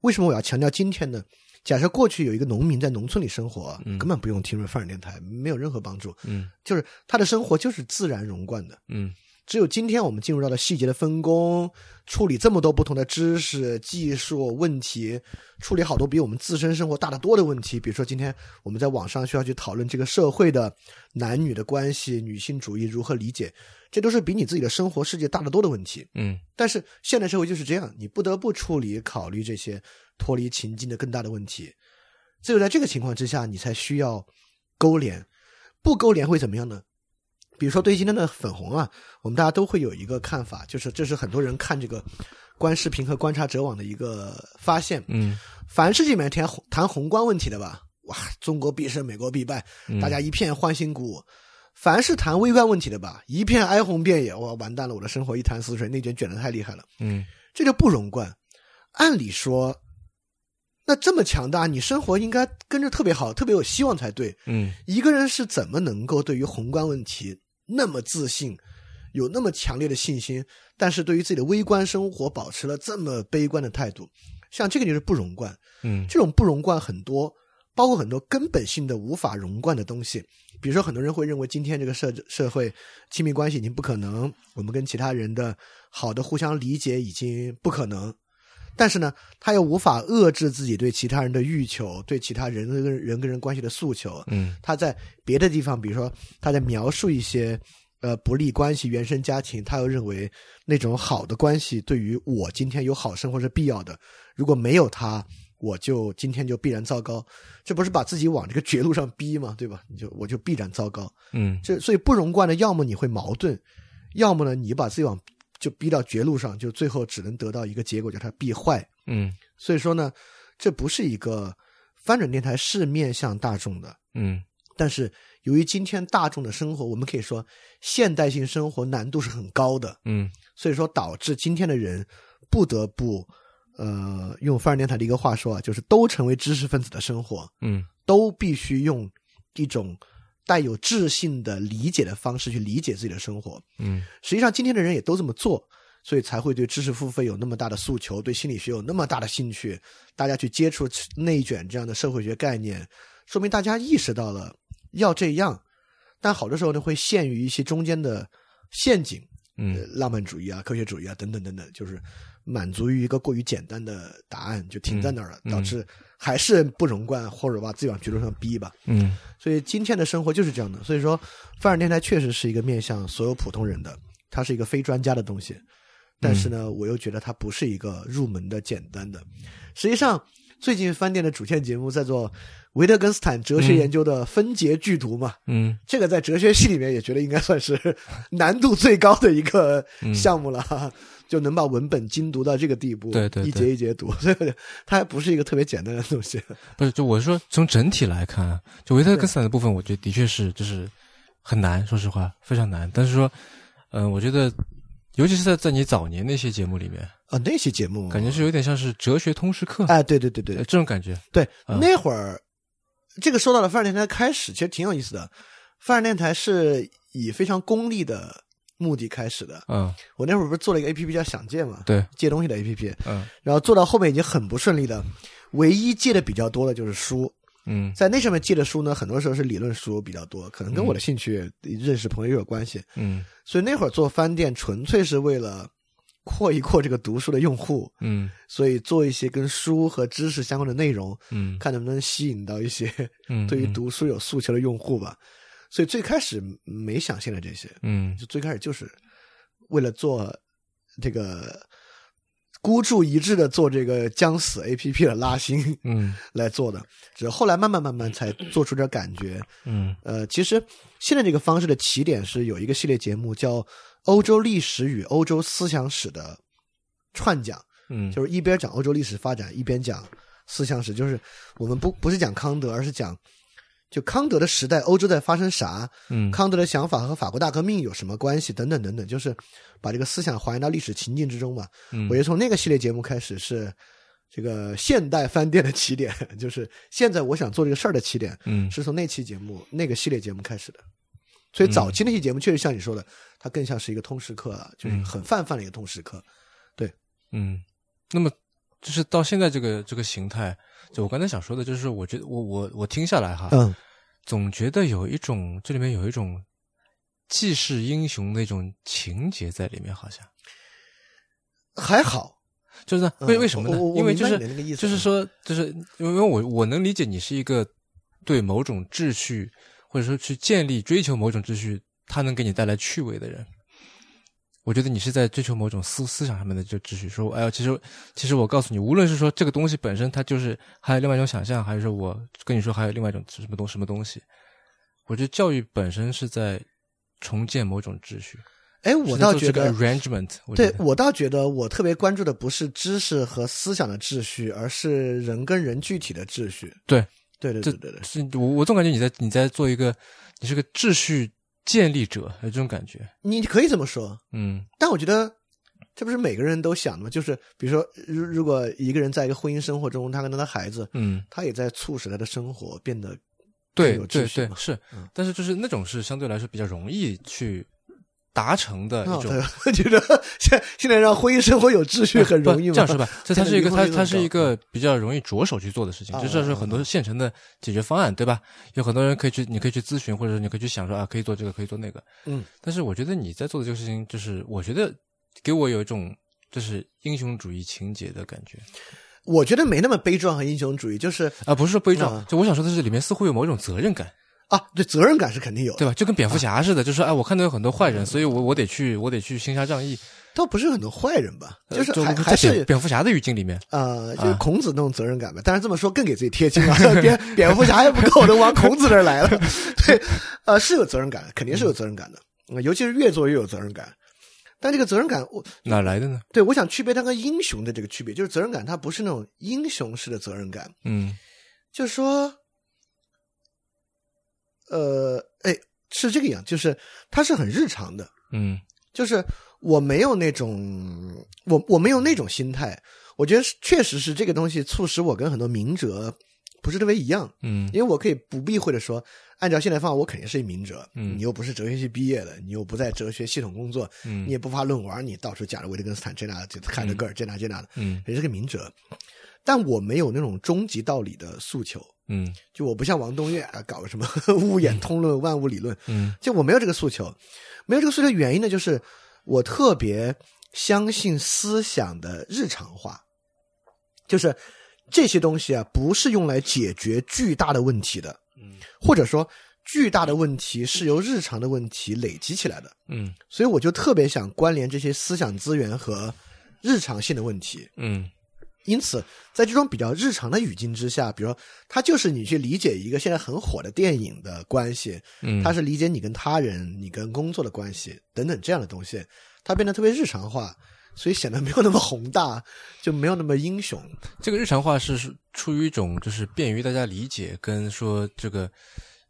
为什么我要强调今天呢？假设过去有一个农民在农村里生活，嗯根本不用听范儿电台，没有任何帮助。嗯就是他的生活就是自然融贯的。嗯只有今天我们进入到了细节的分工，处理这么多不同的知识、技术问题，处理好多比我们自身生活大得多的问题。比如说，今天我们在网上需要去讨论这个社会的男女的关系、女性主义如何理解，这都是比你自己的生活世界大得多的问题。嗯但是现代社会就是这样，你不得不处理、考虑这些脱离情境的更大的问题。只有在这个情况之下，你才需要勾连，不勾连会怎么样呢？比如说，对于今天的粉红啊，我们大家都会有一个看法，就是这是很多人看这个观视频和观察者网的一个发现。嗯凡是这里面谈谈宏观问题的吧，哇，中国必胜，美国必败，嗯，大家一片欢欣鼓舞。凡是谈微观问题的吧，一片哀鸿遍野，哇，完蛋了，我的生活一潭死水，内卷卷的太厉害了。嗯这就不容贯。按理说，那这么强大，你生活应该跟着特别好，特别有希望才对。嗯一个人是怎么能够对于宏观问题那么自信，有那么强烈的信心，但是对于自己的微观生活保持了这么悲观的态度？像这个就是不容贯。嗯这种不容贯很多，包括很多根本性的无法容贯的东西。比如说，很多人会认为今天这个社社会亲密关系已经不可能，我们跟其他人的好的互相理解已经不可能。但是呢，他又无法遏制自己对其他人的欲求，对其他人跟人跟人关系的诉求。嗯他在别的地方，比如说他在描述一些呃不利关系、原生家庭，他又认为那种好的关系对于我今天有好生活是必要的。如果没有他，我就今天就必然糟糕。这不是把自己往这个绝路上逼吗？对吧？你就我就必然糟糕。嗯这所以不容贯的，要么你会矛盾，要么呢你把自己往就逼到绝路上，就最后只能得到一个结果，叫它必坏。嗯所以说呢，这不是一个翻转电台是面向大众的。嗯但是由于今天大众的生活，我们可以说现代性生活难度是很高的，嗯所以说导致今天的人不得不，呃，用翻转电台的一个话说啊，就是都成为知识分子的生活，嗯都必须用一种带有智性的理解的方式去理解自己的生活。嗯实际上，今天的人也都这么做，所以才会对知识付费有那么大的诉求，对心理学有那么大的兴趣。大家去接触内卷这样的社会学概念，说明大家意识到了要这样，但好多时候呢会陷于一些中间的陷阱，呃嗯，浪漫主义啊、科学主义啊等等等等，就是满足于一个过于简单的答案，就停在那儿了，嗯导致还是不容贯，或者把自己往绝路上逼吧。嗯所以今天的生活就是这样的。所以说，范儿电台确实是一个面向所有普通人的，它是一个非专家的东西。但是呢，我又觉得它不是一个入门的简单的。实际上，最近饭店的主线节目在做维特根斯坦哲学研究的分节剧读嘛，嗯这个在哲学系里面也觉得应该算是 难度最高的一个嗯项目了，就能把文本精读到这个地步，对对对一节一节读，所以它还不是一个特别简单的东西。不是，就我是说从整体来看啊，就维特根斯坦的部分，我觉得的确是就是很难，说实话非常难。但是说，嗯、我觉得尤其是在在你早年那些节目里面，啊，那些节目感觉是有点像是哲学通识课，哎，对对对对呃这种感觉。对，嗯那会儿这个说到了范儿电台开始，其实挺有意思的。范儿电台是以非常功利的目的开始的。嗯，我那会儿不是做了一个 A P P 叫想借嘛，对，借东西的 A P P，嗯然后做到后面已经很不顺利了。唯一借的比较多的就是书，嗯在那上面借的书呢，很多时候是理论书比较多，可能跟我的兴趣、认识朋友也有关系。嗯所以那会儿做翻店纯粹是为了扩一扩这个读书的用户，嗯所以做一些跟书和知识相关的内容，嗯看能不能吸引到一些嗯，对于嗯读书有诉求的用户吧。所以最开始没想现在这些，嗯就最开始就是为了做这个孤注一掷的做这个将死 A P P 的拉新嗯 来做的，只是后来慢慢慢慢才做出点感觉。嗯呃，其实现在这个方式的起点是有一个系列节目叫《欧洲历史与欧洲思想史》的串讲，嗯，就是一边讲欧洲历史发展，一边讲思想史。就是我们不不是讲康德，而是讲就康德的时代，欧洲在发生啥，嗯康德的想法和法国大革命有什么关系，等等等等，就是把这个思想还原到历史情境之中嘛。嗯我觉得从那个系列节目开始是这个现代饭店的起点，就是现在我想做这个事儿的起点，嗯是从那期节目那个系列节目开始的。所以早期那期节目确实像你说的，它更像是一个通识课啊，就是嗯很泛泛的一个通识课。对嗯，那么就是到现在这个这个形态，就我刚才想说的，就是我觉得我我我听下来哈，嗯，总觉得有一种这里面有一种既是英雄那种情节在里面，好像还好，就是为为什么呢？因为就是就是说，就是因为我我能理解你是一个对某种秩序或者说去建立追求某种秩序，它能给你带来趣味的人。我觉得你是在追求某种思思想上面的就秩序，说，哎呀，其实其实我告诉你，无论是说这个东西本身它就是还有另外一种想象，还是说我跟你说还有另外一种什么东什么东西，我觉得教育本身是在重建某种秩序。哎，我倒觉得 arrangement，我对我倒觉得，我特别关注的不是知识和思想的秩序，而是人跟人具体的秩序。对对对对对对，是我我总感觉你在你在做一个，你是个秩序建立者，有这种感觉。你可以这么说，嗯。但我觉得这不是每个人都想的吗？就是比如说，如如果一个人在一个婚姻生活中，他跟他的孩子，嗯，他也在促使他的生活变得对对对是。嗯，但是就是那种是相对来说比较容易去达成的哦一种。我觉得现现在让婚姻生活有秩序很容易吗？这样说吧，这它是一个它它是一个比较容易着手去做的事情，啊就这是啊很多现成的解决方案，对吧？有很多人可以去，你可以去咨询，或者你可以去想说啊，可以做这个，可以做那个。嗯，但是我觉得你在做的这个事情，就是我觉得给我有一种就是英雄主义情节的感觉我觉得没那么悲壮和英雄主义，就是啊，不是说悲壮啊，就我想说的是里面似乎有某种责任感。啊，对责任感是肯定有的，对吧？就跟蝙蝠侠似的，就是哎，我看到有很多坏人，所以我我得去，我得去行侠仗义。倒不是很多坏人吧，呃就是还在还是蝙蝙蝠侠的语境里面，呃，就是啊孔子那种责任感吧。但是这么说更给自己贴金了，蝙蝙蝠侠还不够，能往孔子这儿来了。对，呃，是有责任感，肯定是有责任感的，呃尤其是越做越有责任感。但这个责任感，我哪来的呢？对我想区别它跟英雄的这个区别，就是责任感它不是那种英雄式的责任感，嗯就是说，呃，哎，是这个样，就是它是很日常的，嗯就是我没有那种，我我没有那种心态。我觉得确实是这个东西促使我跟很多明哲不是特别一样，嗯因为我可以不避讳的说，按照现在方法，我肯定是一明哲。嗯你又不是哲学系毕业的，你又不在哲学系统工作，嗯你也不发论文，你到处讲着维特根斯坦这那这海德格尔这那这那的，嗯也是个明哲。但我没有那种终极道理的诉求，嗯。就我不像王东岳啊，搞个什么 物演通论、万物理论，嗯。就我没有这个诉求。没有这个诉求原因呢，就是我特别相信思想的日常化，就是这些东西啊，不是用来解决巨大的问题的，嗯。或者说巨大的问题是由日常的问题累积起来的。嗯。所以我就特别想关联这些思想资源和日常性的问题。嗯因此，在这种比较日常的语境之下，比如说，它就是你去理解一个现在很火的电影的关系，嗯，它是理解你跟他人、你跟工作的关系等等这样的东西，它变得特别日常化，所以显得没有那么宏大，就没有那么英雄。这个日常化是是出于一种就是便于大家理解，跟说这个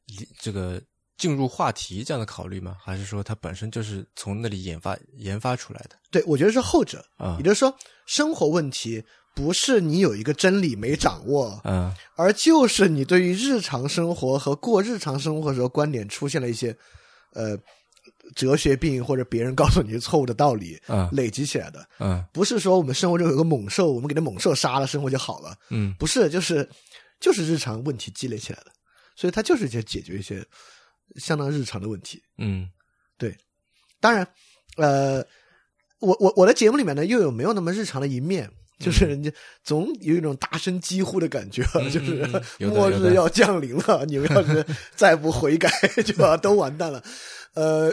理这个进入话题这样的考虑吗？还是说它本身就是从那里研发研发出来的对我觉得是后者，啊也？就是说，生活问题不是你有一个真理没掌握，嗯。而就是你对于日常生活和过日常生活的时候观点出现了一些呃哲学病或者别人告诉你错误的道理嗯。累积起来的，嗯。不是说我们生活中有个猛兽，我们给那猛兽杀了，生活就好了，嗯。不是，就是就是日常问题积累起来的，所以它就是去解决一些相当日常的问题。嗯。对。当然，呃，我我我的节目里面呢，又有没有那么日常的一面，就是人家总有一种大声疾呼的感觉，嗯 就是末日要降临了，你们要是再不悔改，就要都完蛋了。呃，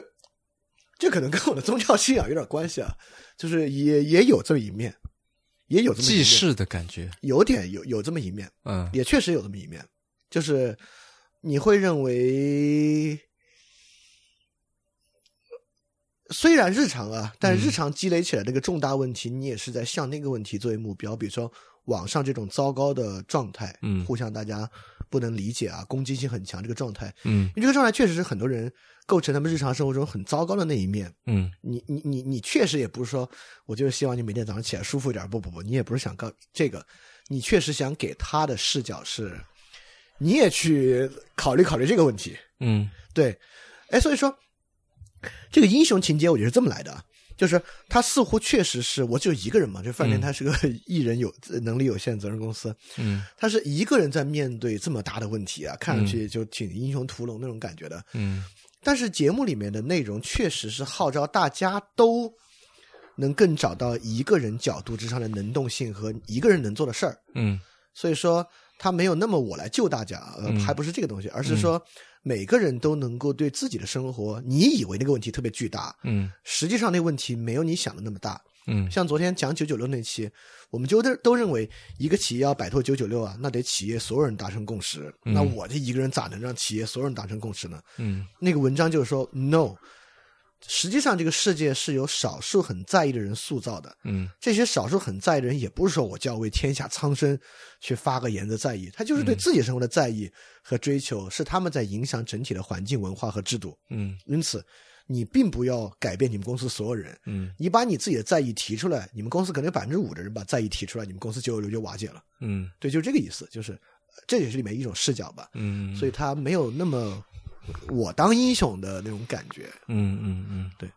这可能跟我的宗教信仰有点关系啊，就是也也有这么一面，也有这么一面，记事的感觉，有点有有这么一面，嗯。也确实有这么一面，就是你会认为，虽然日常啊，但嗯。日常积累起来这个重大问题，你也是在向那个问题作为目标，比如说网上这种糟糕的状态，嗯。互相大家不能理解啊，攻击性很强这个状态，嗯。因为这个状态确实是很多人构成他们日常生活中很糟糕的那一面。嗯。你你你你确实也不是说，我就是希望你每天早上起来舒服一点，不不不，你也不是想告这个，你确实想给他的视角是，你也去考虑考虑这个问题，嗯。对，哎，所以说这个英雄情节我觉得是这么来的啊，就是他似乎确实是我只有一个人嘛，就饭店嗯。他是个 艺人有能力有限责任公司，嗯。他是一个人在面对这么大的问题啊，看上去就挺英雄屠龙那种感觉的，嗯。但是节目里面的内容确实是号召大家都能更找到一个人角度之上的能动性和一个人能做的事儿，嗯。所以说他没有那么我来救大家，呃，嗯。还不是这个东西，而是说每个人都能够对自己的生活，你以为那个问题特别巨大，嗯实际上那个问题没有你想的那么大。嗯像昨天讲九九六那期，我们就都都认为一个企业要摆脱九九六啊，那得企业所有人达成共识。嗯那我这一个人咋能让企业所有人达成共识呢？嗯那个文章就是说，no，实际上这个世界是由少数很在意的人塑造的。嗯这些少数很在意的人，也不是说我就要为天下苍生去发个言的在意，他就是对自己生活的在意和追求，是他们在影响整体的环境、文化和制度。嗯因此，你并不要改变你们公司所有人，嗯你把你自己的在意提出来，你们公司可能有百分之五的人把在意提出来，你们公司九九六就瓦解了。嗯对，就是这个意思，就是呃这也是里面一种视角吧。嗯，所以他没有那么我当英雄的那种感觉。嗯嗯嗯，对。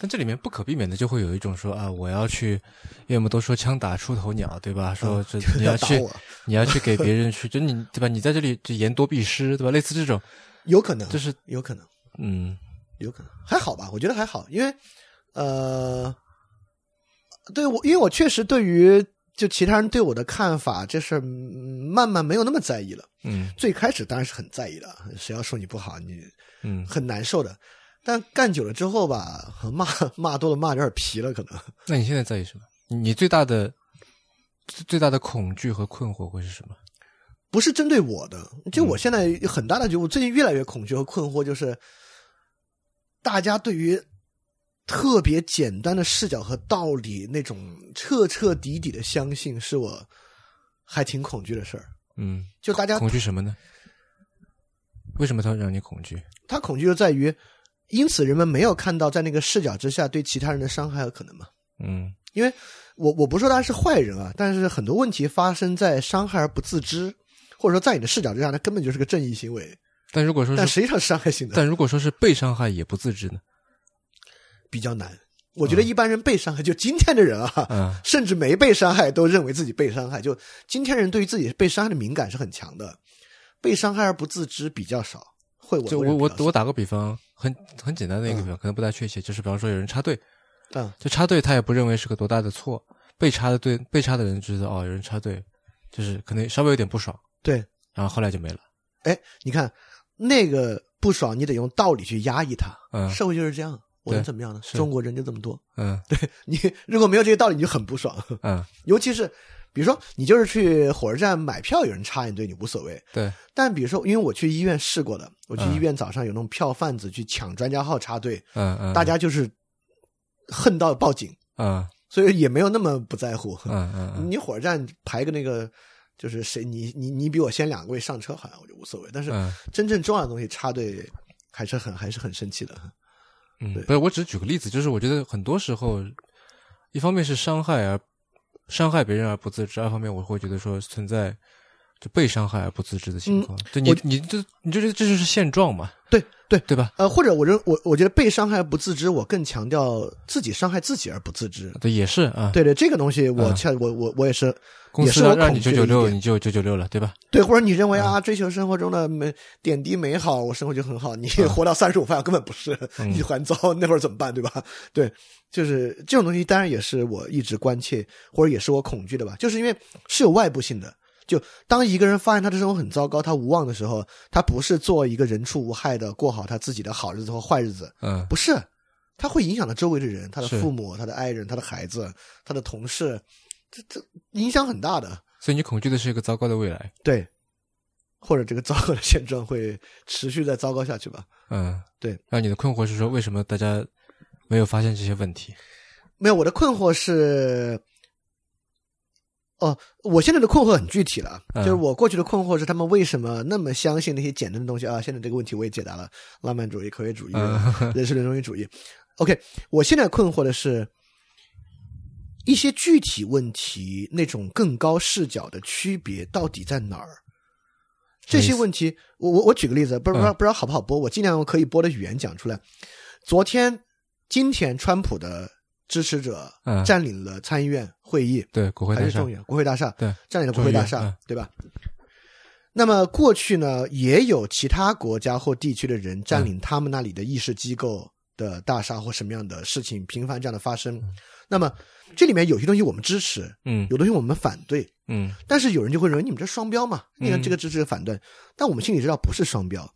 但这里面不可避免的就会有一种说啊，我要去，因为我们都说枪打出头鸟，对吧？说这你要 去，你要去给别人去，就你对吧？你在这里就言多必失，对吧？类似这种，有可能，就是有可能，嗯有可能，还好吧？我觉得还好，因为呃，对我，因为我确实对于就其他人对我的看法这事儿，嗯慢慢没有那么在意了。嗯最开始当然是很在意的，谁要说你不好，你嗯很难受的。但干久了之后吧，骂骂多了，骂有点皮了，可能。那你现在在意什么？你你最大的最最大的恐惧和困惑会是什么？不是针对我的，就嗯我现在有很大的就我最近越来越恐惧和困惑，就是大家对于特别简单的视角和道理那种彻彻底底的相信，是我还挺恐惧的事儿。嗯，就大家恐惧什么呢？为什么他会让你恐惧？他恐惧就在于，因此人们没有看到在那个视角之下对其他人的伤害和可能嘛。嗯因为我我不说他是坏人啊，但是很多问题发生在伤害而不自知，或者说在你的视角之下，他根本就是个正义行为，但如果说是，但实际上是伤害性的。但如果说是被伤害也不自知呢？比较难，我觉得一般人被伤害，就今天的人啊，嗯。甚至没被伤害都认为自己被伤害。就今天人对于自己被伤害的敏感是很强的，被伤害而不自知比较少。会我我我我打个比方，很很简单的一个比方，可能不太确切，就是比方说有人插队，嗯。就插队他也不认为是个多大的错，被插的队被插的人知道哦有人插队，就是可能稍微有点不爽，对，然后后来就没了。哎，你看那个不爽，你得用道理去压抑它。嗯。社会就是这样，我能怎么样呢？中国人就这么多，嗯 对你如果没有这些道理，你就很不爽。嗯，尤其是比如说，你就是去火车站买票，有人插你队，你无所谓。对，但比如说，因为我去医院试过的，我去嗯医院早上有那种票贩子去抢专家号插队，嗯嗯，大家就是恨到报警，嗯所以也没有那么不在乎。嗯嗯嗯 你火车站排个那个，就是谁你你你比我先两位上车，好像我就无所谓。但是嗯真正重要的东西插队，还是很还是很生气的。嗯，不是，我只是举个例子，就是我觉得很多时候，一方面是伤害而伤害别人而不自知，二方面我会觉得说存在就被伤害而不自知的情况。就你你就你就觉得这就是现状嘛，对对，对吧？呃，或者我认我我觉得被伤害不自知，我更强调自己伤害自己而不自知。对，也是啊。对对，这个东西我嗯恰我我我也是，公也是让让你九九六，点你就九九六了，对吧？对，或者你认为啊，追求生活中的美点滴美好，我生活就很好。你活到三十五岁根本不是，嗯你还糟，那会儿怎么办，对吧？对，就是这种东西，当然也是我一直关切，或者也是我恐惧的吧。就是因为是有外部性的，就当一个人发现他的生活很糟糕，他无望的时候，他不是做一个人畜无害的过好他自己的好日子或坏日子，嗯不是，他会影响到周围的人，他的父母、他的爱人、他的孩子、他的同事，这这影响很大的。所以你恐惧的是一个糟糕的未来。对，或者这个糟糕的现状会持续再糟糕下去吧？嗯，对。那你的困惑是说，为什么大家没有发现这些问题？没有，我的困惑是，哦，我现在的困惑很具体了，嗯就是我过去的困惑是他们为什么那么相信那些简单的东西啊？现在这个问题我也解答了，浪漫主义、科学主义、嗯人 事人中心主义。OK，我现在困惑的是。一些具体问题，那种更高视角的区别到底在哪儿？这些问题，我我我举个例子，不知道嗯不知道好不好播，我尽量用可以播的语言讲出来。昨天、今天，川普的支持者嗯占领了参议院会议，对，国会大厦还是众议，院？国会大厦，对，占领了国会大厦对吧？那么过去呢，也有其他国家或地区的人占领他们那里的议事机构的大厦或什么样的事情频繁这样的发生。那么这里面有些东西我们支持，嗯有东西我们反对，嗯但是有人就会认为你们这双标嘛，你看嗯这个支持反对，但我们心里知道不是双标。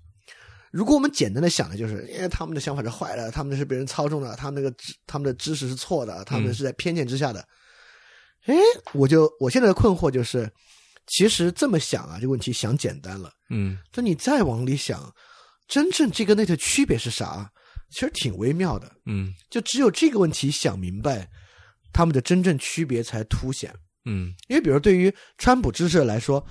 如果我们简单的想的就是，因为他们的想法是坏的，他们是被人操纵的，他们那个知他们的知识是错的，他们是在偏见之下的。哎、我就我现在的困惑就是，其实这么想啊，这个问题想简单了，嗯但你再往里想，真正这个那的区别是啥？其实挺微妙的。嗯就只有这个问题想明白，他们的真正区别才凸显。嗯因为比如对于川普支持者来说，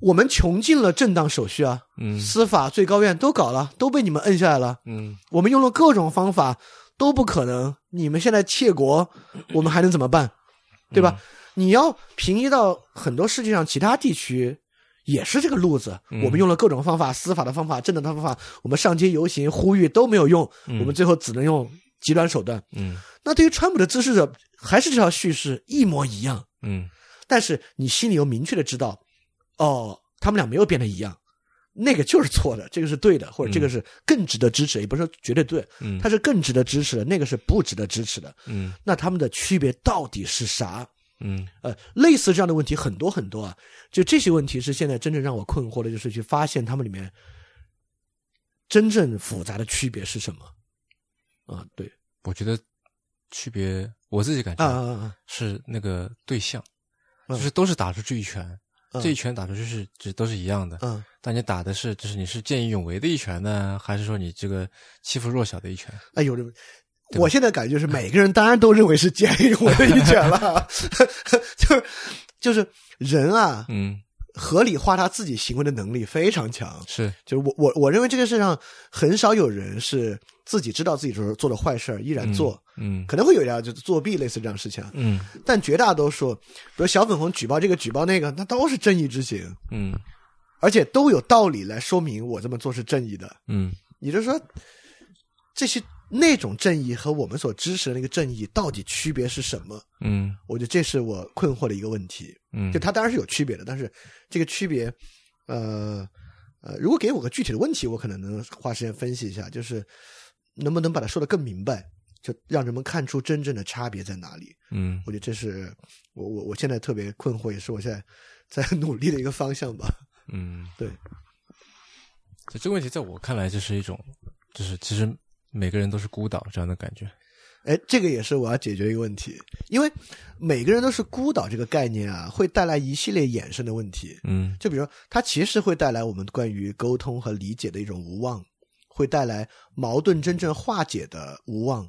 我们穷尽了正当手续啊，嗯司法最高院都搞了，都被你们摁下来了。嗯我们用了各种方法都不可能，你们现在窃国，我们还能怎么办？对吧？你要平移到很多世界上其他地区，也是这个路子。嗯我们用了各种方法，司法的方法、正当的方法，我们上街游行呼吁都没有用，嗯我们最后只能用极端手段。嗯那对于川普的支持者，还是这条叙事一模一样。嗯但是你心里又明确的知道，哦，他们俩没有变得一样，那个就是错的，这个是对的，或者这个是更值得支持，也不是说绝对对，嗯。它是更值得支持的，那个是不值得支持的。嗯。那他们的区别到底是啥？嗯。呃，类似这样的问题很多很多啊，就这些问题是现在真正让我困惑的，就是去发现他们里面真正复杂的区别是什么。啊，对，我觉得区别，我自己感觉啊啊啊，是那个对象，嗯。就是都是打出去一拳，嗯这一拳打出去是只都是一样的。嗯，但你打的是，就是你是见义勇为的一拳呢，还是说你这个欺负弱小的一拳？哎呦，这我现在感觉就是每个人当然都认为是见义勇为的一拳了，就是 就是人啊，嗯，合理化他自己行为的能力非常强。是，就是我我我认为这个世上很少有人是自己知道自己做做的坏事儿依然做，嗯可能会有点就是作弊类似这样事情啊，嗯但绝大多数，比如小粉红举报这个举报那个，那都是正义之行，嗯而且都有道理来说明我这么做是正义的。嗯也就是说，这些那种正义和我们所支持的那个正义到底区别是什么？嗯我觉得这是我困惑的一个问题。嗯，就它当然是有区别的，但是这个区别，呃呃，如果给我个具体的问题，我可能能花时间分析一下，就是能不能把它说得更明白，就让人们看出真正的差别在哪里。嗯我觉得这是我我我现在特别困惑，也是我现在在努力的一个方向吧。嗯，对，就这个问题，在我看来，就是一种，就是其实每个人都是孤岛这样的感觉。哎，这个也是我要解决一个问题，因为每个人都是孤岛这个概念啊，会带来一系列衍生的问题。嗯就比如说，它其实会带来我们关于沟通和理解的一种无望，会带来矛盾真正化解的无望。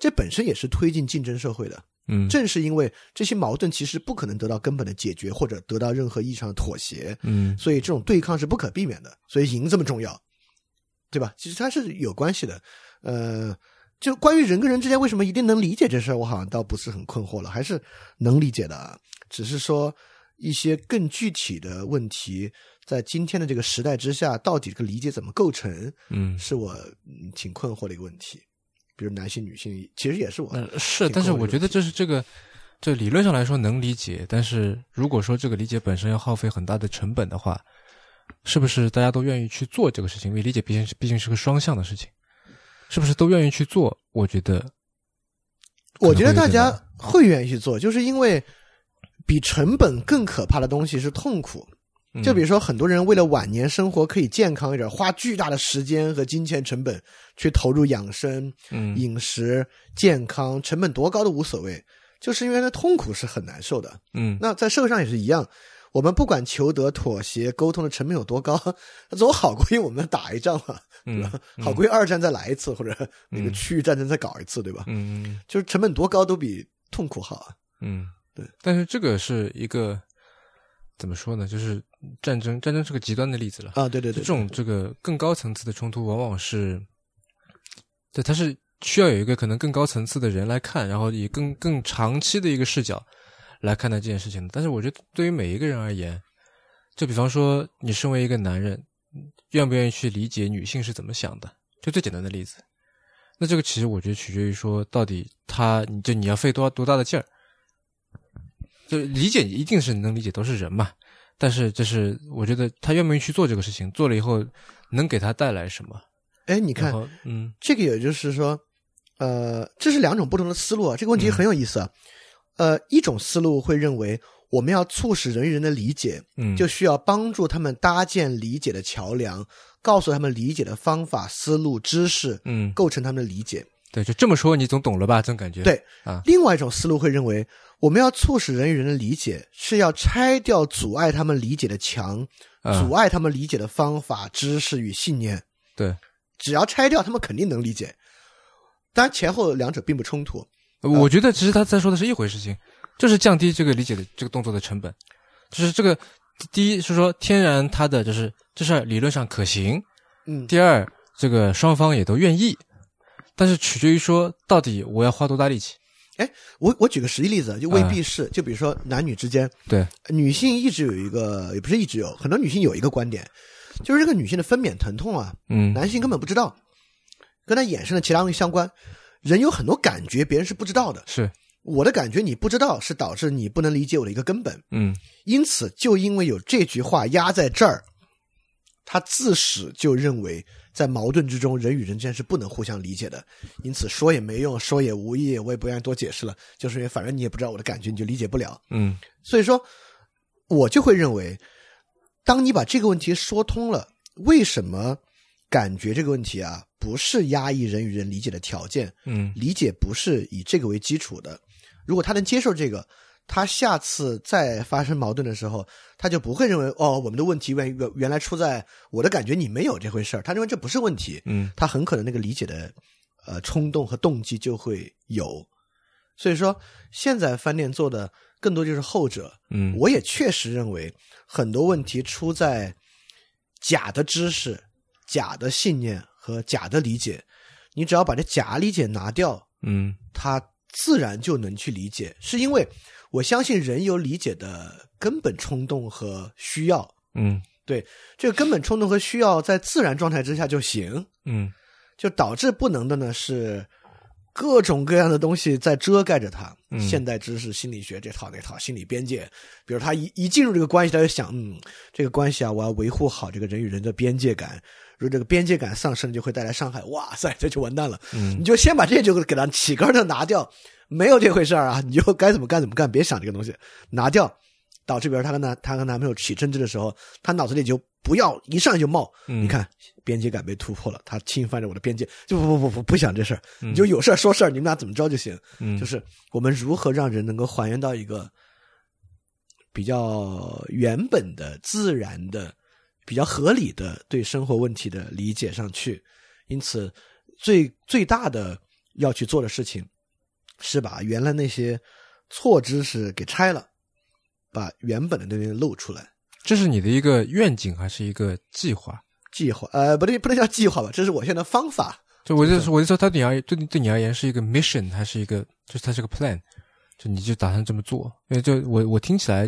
这本身也是推进竞争社会的。嗯正是因为这些矛盾其实不可能得到根本的解决，或者得到任何意义上的妥协，嗯所以这种对抗是不可避免的。所以赢这么重要，对吧？其实它是有关系的。呃，就关于人跟人之间为什么一定能理解这事儿，我好像倒不是很困惑了，还是能理解的啊。只是说一些更具体的问题，在今天的这个时代之下，到底这个理解怎么构成，嗯，是我嗯挺困惑的一个问题。比如男性、女性，其实也是我嗯是，但是我觉得这是这个，这理论上来说能理解，但是如果说这个理解本身要耗费很大的成本的话，是不是大家都愿意去做这个事情？因为理解毕竟是毕竟是个双向的事情，是不是都愿意去做？我觉得，我觉得大家会愿意去做，就是因为比成本更可怕的东西是痛苦。就比如说，很多人为了晚年生活可以健康一点，花巨大的时间和金钱成本去投入养生、嗯饮食、健康，成本多高都无所谓，就是因为那痛苦是很难受的。嗯那在社会上也是一样，我们不管求得妥协、沟通的成本有多高，那 总好过于我们打一仗嘛，对嗯吧？好过于二战再来一次，或者那个区域战争再搞一次，对吧？嗯就是成本多高都比痛苦好啊。嗯，对。但是这个是一个怎么说呢？就是战争，战争是个极端的例子了。啊，对对对，这种这个更高层次的冲突，往往是，对，它是需要有一个可能更高层次的人来看，然后以更更长期的一个视角来看待这件事情的。但是我觉得，对于每一个人而言，就比方说，你身为一个男人，愿不愿意去理解女性是怎么想的？就最简单的例子，那这个其实我觉得取决于说，到底他，你就你要费多多大的劲儿。就理解一定是能理解，都是人嘛。但是就是我觉得他愿不愿意去做这个事情，做了以后能给他带来什么？哎，你看嗯这个，也就是说，呃，这是两种不同的思路啊。这个问题很有意思啊。呃，一种思路会认为，我们要促使人与人的理解，嗯，就需要帮助他们搭建理解的桥梁，告诉他们理解的方法、思路、知识，嗯构成他们的理解。对，就这么说你总懂了吧？这种感觉对啊，另外一种思路会认为，我们要促使人与人的理解，是要拆掉阻碍他们理解的墙，啊阻碍他们理解的方法、知识与信念。对，只要拆掉，他们肯定能理解。当然，前后两者并不冲突。我觉得其实他在说的是一回事情，就是降低这个理解的这个动作的成本，就是这个第一是说天然它的就是这事儿理论上可行，嗯，第二这个双方也都愿意，但是取决于说到底我要花多大力气。我我举个实际例子，就未必是。就比如说男女之间，对，女性一直有一个，也不是一直有，很多女性有一个观点，就是这个女性的分娩疼痛啊，嗯男性根本不知道，跟她衍生的其他东西相关。人有很多感觉，别人是不知道的。是我的感觉你不知道，是导致你不能理解我的一个根本。嗯因此，就因为有这句话压在这儿，他自始就认为，在矛盾之中，人与人之间是不能互相理解的。因此，说也没用，说也无益，我也不愿意多解释了。就是因为反正你也不知道我的感觉，你就理解不了。嗯所以说，我就会认为，当你把这个问题说通了，为什么感觉这个问题啊，不是压抑人与人理解的条件？嗯理解不是以这个为基础的。如果他能接受这个，他下次再发生矛盾的时候，他就不会认为哦，我们的问题原原原来出在我的感觉，你没有这回事儿。他认为这不是问题，嗯他很可能那个理解的呃冲动和动机就会有。所以说，现在饭店做的更多就是后者。嗯，我也确实认为很多问题出在假的知识、假的信念和假的理解。你只要把这假理解拿掉，嗯他自然就能去理解。是因为我相信人有理解的根本冲动和需要。嗯对这个根本冲动和需要在自然状态之下就行。嗯就导致不能的呢是各种各样的东西在遮盖着它。嗯现代知识、心理学这套那套心理边界，比如他一一进入这个关系，他就想，嗯，这个关系啊，我要维护好这个人与人的边界感。如果这个边界感丧失，就会带来伤害。哇塞，这就完蛋了。嗯你就先把这就给它起根儿的拿掉，没有这回事儿啊！你就该怎么干怎么干，别想这个东西，拿掉，导致比如她跟男她跟男朋友起争执的时候，她脑子里就不要一上来就冒，嗯你看边界感被突破了，她侵犯着我的边界，就不不不不不想这事儿，嗯你就有事儿说事儿，你们俩怎么着就行。嗯就是我们如何让人能够还原到一个比较原本的、自然的、比较合理的对生活问题的理解上去。因此，最最大的要去做的事情是把原来那些错知识给拆了，把原本的那些露出来。这是你的一个愿景还是一个计划？计划，呃，不对，不能叫计划吧，这是我现在的方法。就我就说，我就说，他对你而言，对你对你而言是一个 mission 还是一个，就是它是个 plan，就你就打算这么做？因为就我我听起来，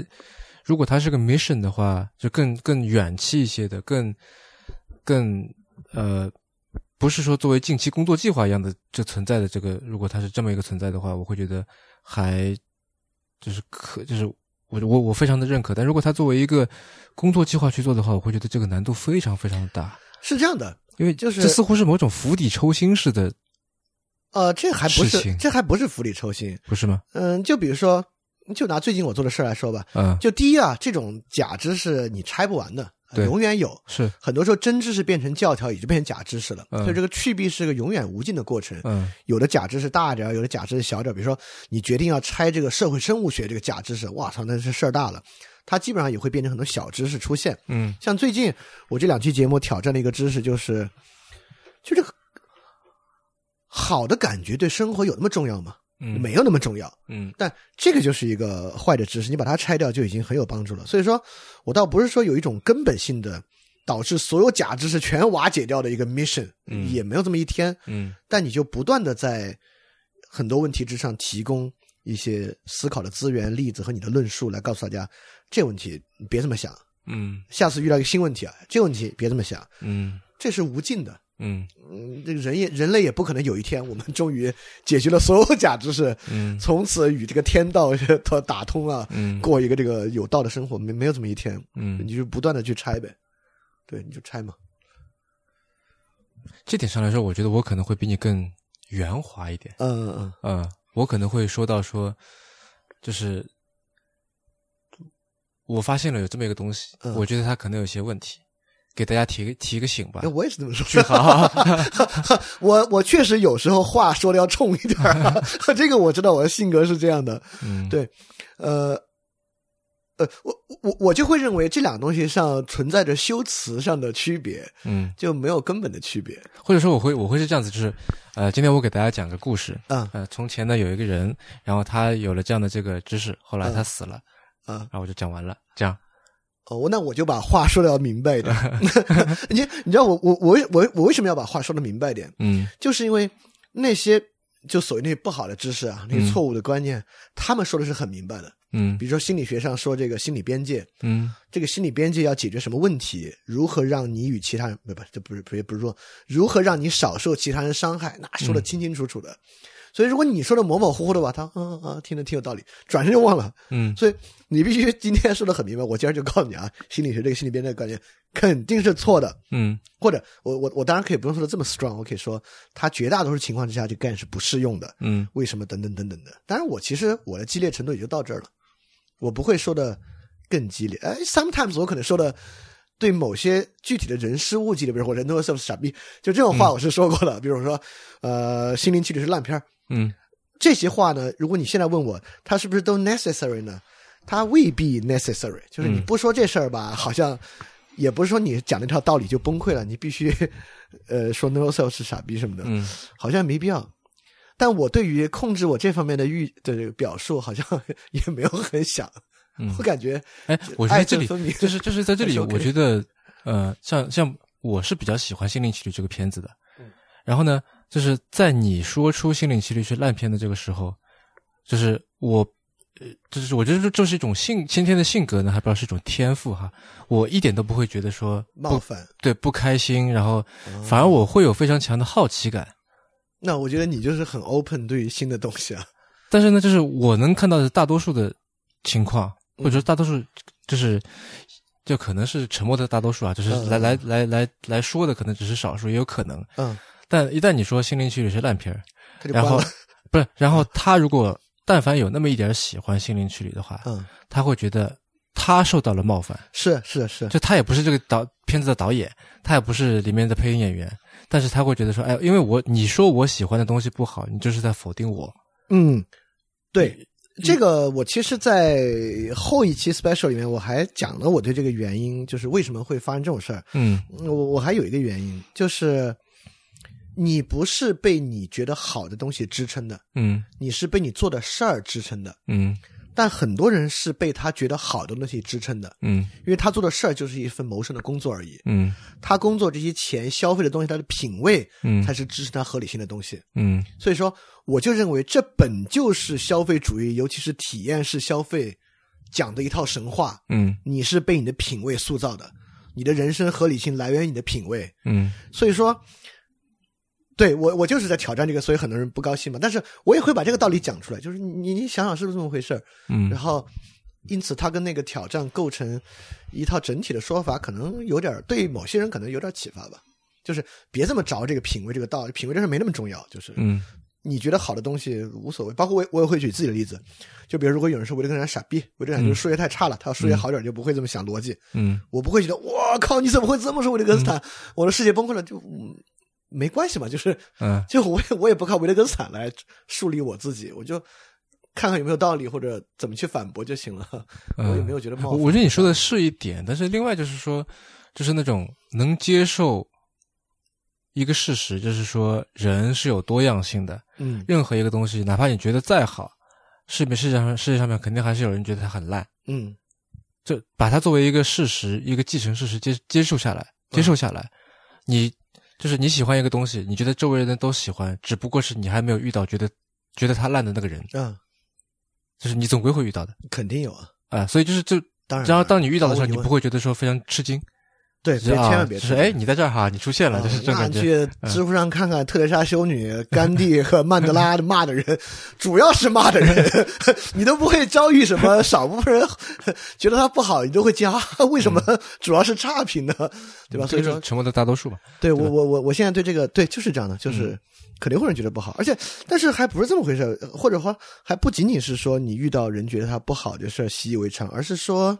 如果它是个 mission 的话，就更更远期一些的，更更呃，不是说作为近期工作计划一样的这存在的这个，如果它是这么一个存在的话，我会觉得还就是可就是我我我非常的认可。但如果它作为一个工作计划去做的话，我会觉得这个难度非常非常的大。是这样的，因为就是这似乎是某种釜底抽薪似的，呃，这还不是，这还不是釜底抽薪。不是吗？嗯，就比如说，就拿最近我做的事儿来说吧，嗯，就第一啊，这种假知识你拆不完的，永远有。是，很多时候真知识变成教条，也就变成假知识了。嗯所以这个去蔽是个永远无尽的过程。嗯有的假知识大点儿，有的假知识小点儿。比如说，你决定要拆这个社会生物学这个假知识，哇操，那是事儿大了。它基本上也会变成很多小知识出现。嗯像最近我这两期节目挑战的一个知识就是，就这个好的感觉对生活有那么重要吗？嗯，没有那么重要。嗯但这个就是一个坏的知识，你把它拆掉就已经很有帮助了。所以说我倒不是说有一种根本性的导致所有假知识全瓦解掉的一个 mission，、嗯也没有这么一天。嗯但你就不断的在很多问题之上提供一些思考的资源、例子和你的论述，来告诉大家这个问题你别这么想，嗯下次遇到一个新问题啊，这个问题别这么想，嗯这是无尽的。嗯。嗯，这个人也人类也不可能有一天我们终于解决了所有假知识，嗯。从此与这个天道 打打通了，嗯。过一个这个有道的生活，没没有这么一天，嗯，你就不断的去拆呗，对，你就拆嘛。这点上来说，我觉得我可能会比你更圆滑一点。嗯嗯。嗯，我可能会说到说，就是我发现了有这么一个东西，嗯。我觉得它可能有些问题，给大家提个提个醒吧。我也是这么说。句号，我我确实有时候话说的要冲一点 这个我知道我的性格是这样的。嗯，对呃，呃，我我我就会认为这两个东西上存在着修辞上的区别，嗯，就没有根本的区别。或者说我会我会是这样子，就是呃，今天我给大家讲个故事。嗯呃，从前呢有一个人，然后他有了这样的这个知识，后来他死了，啊、然后我就讲完了，这样。哦，那我就把话说的要明白一点。你你知道我我我我我为什么要把话说的明白一点？嗯就是因为那些就所谓那些不好的知识啊，那些嗯错误的观念，他们说的是很明白的。嗯比如说心理学上说这个心理边界，嗯这个心理边界要解决什么问题？如何让你与其他人不不，这不是不是不是说如何让你少受其他人伤害？那说的嗯清清楚楚的。所以如果你说的模模糊糊的吧，他嗯嗯听着挺有道理，转身就忘了。嗯所以你必须今天说的很明白。我今儿就告诉你啊，心理学这个心理边界的观念肯定是错的。嗯或者我我我当然可以不用说的这么 strong，我可以说他绝大多数情况之下这个概念是不适用的。嗯为什么等等等等的。当然，我其实我的激烈程度也就到这儿了，我不会说的更激烈。哎，sometimes 我可能说的对某些具体的人事物激烈，比如我人都是傻逼，就这种话我是说过的。比如说，呃，心灵奇旅是烂片儿嗯这些话呢，如果你现在问我，它是不是都 necessary 呢？它未必 necessary，就是你嗯不说这事儿吧，好像也不是说你讲那套道理就崩溃了，你必须 呃说 no self 是傻逼什么的。嗯好像没必要。但我对于控制我这方面的预的这个表述，好像也没有很想。嗯我感觉哎，我在这里，就是就是在这里，我觉得呃，像像我是比较喜欢《心灵奇旅》这个片子的。嗯然后呢，就是在你说出《心灵奇旅》是烂片的这个时候，就是我呃就是我觉得这这是一种性先天的性格呢，还不知道是一种天赋哈。我一点都不会觉得说不冒犯。对不开心，然后哦反而我会有非常强的好奇感。那我觉得你就是很 open 对于新的东西啊。但是呢，就是我能看到的大多数的情况，或者说大多数就是。就可能是沉默的大多数啊，就是嗯来来来来来说的，可能只是少数，也有可能。嗯，但一旦你说《心灵奇旅》是烂片儿，然后。不是，然后他如果但凡有那么一点喜欢《心灵奇旅》的话，嗯，他会觉得他受到了冒犯。是是是，就他也不是这个导片子的导演，他也不是里面的配音演员，但是他会觉得说，哎，因为我你说我喜欢的东西不好，你就是在否定我。嗯，对。这个我其实，在后一期 special 里面，我还讲了我对这个原因，就是为什么会发生这种事儿。嗯我我还有一个原因，就是你不是被你觉得好的东西支撑的，嗯你是被你做的事儿支撑的。嗯但很多人是被他觉得好的东西支撑的，嗯因为他做的事儿就是一份谋生的工作而已。嗯他工作这些钱消费的东西，他的品味嗯才是支持他合理性的东西。嗯所以说，我就认为这本就是消费主义，尤其是体验式消费讲的一套神话。嗯你是被你的品味塑造的，你的人生合理性来源于你的品味。嗯所以说，对我我就是在挑战这个，所以很多人不高兴嘛。但是我也会把这个道理讲出来，就是你你想想是不是这么回事儿嗯然后，因此他跟那个挑战构成一套整体的说法，可能有点对某些人可能有点启发吧。就是别这么着这个品味这个道理，品味这事没那么重要。就是嗯你觉得好的东西无所谓，包括我我也会举自己的例子，就比如如果有人说维特根斯坦傻逼，维特根人就是数学太差了，他要数学好点儿就不会这么想逻辑。嗯我不会觉得我靠你怎么会这么说维特根斯坦，我的世界崩溃了，就、嗯、没关系嘛，就是嗯 就我也我也不靠维特根斯坦来树立我自己，我就看看有没有道理或者怎么去反驳就行了。我也没有觉得冒犯。我我觉得你说的是一点，但是另外就是说，就是那种能接受一个事实，就是说人是有多样性的，嗯任何一个东西，哪怕你觉得再好，世面世界上世界上面肯定还是有人觉得它很烂，嗯就把它作为一个事实，一个既成事实接接受下来，接受下来。你就是你喜欢一个东西，你觉得周围人都喜欢，只不过是你还没有遇到觉得觉得它烂的那个人，嗯，就是你总归会遇到的。肯定有啊，啊、所以就是就，当然。然后当你遇到的时候，你不会觉得说非常吃惊，对，别千万别就是哎，你在这儿哈，你出现了，啊就是这感觉。去知乎上看看特蕾莎修女、甘地和曼德拉骂的人，主要是骂的人，你都不会遭遇什么少部分人觉得他不好，你都会加，为什么主要是差评呢？对吧？所以说沉默的大多数吧。对我我我我现在对这个对就是这样的，就是肯定会有人觉得不好，而且但是还不是这么回事，或者说还不仅仅是说你遇到人觉得他不好这事儿习以为常，而是说，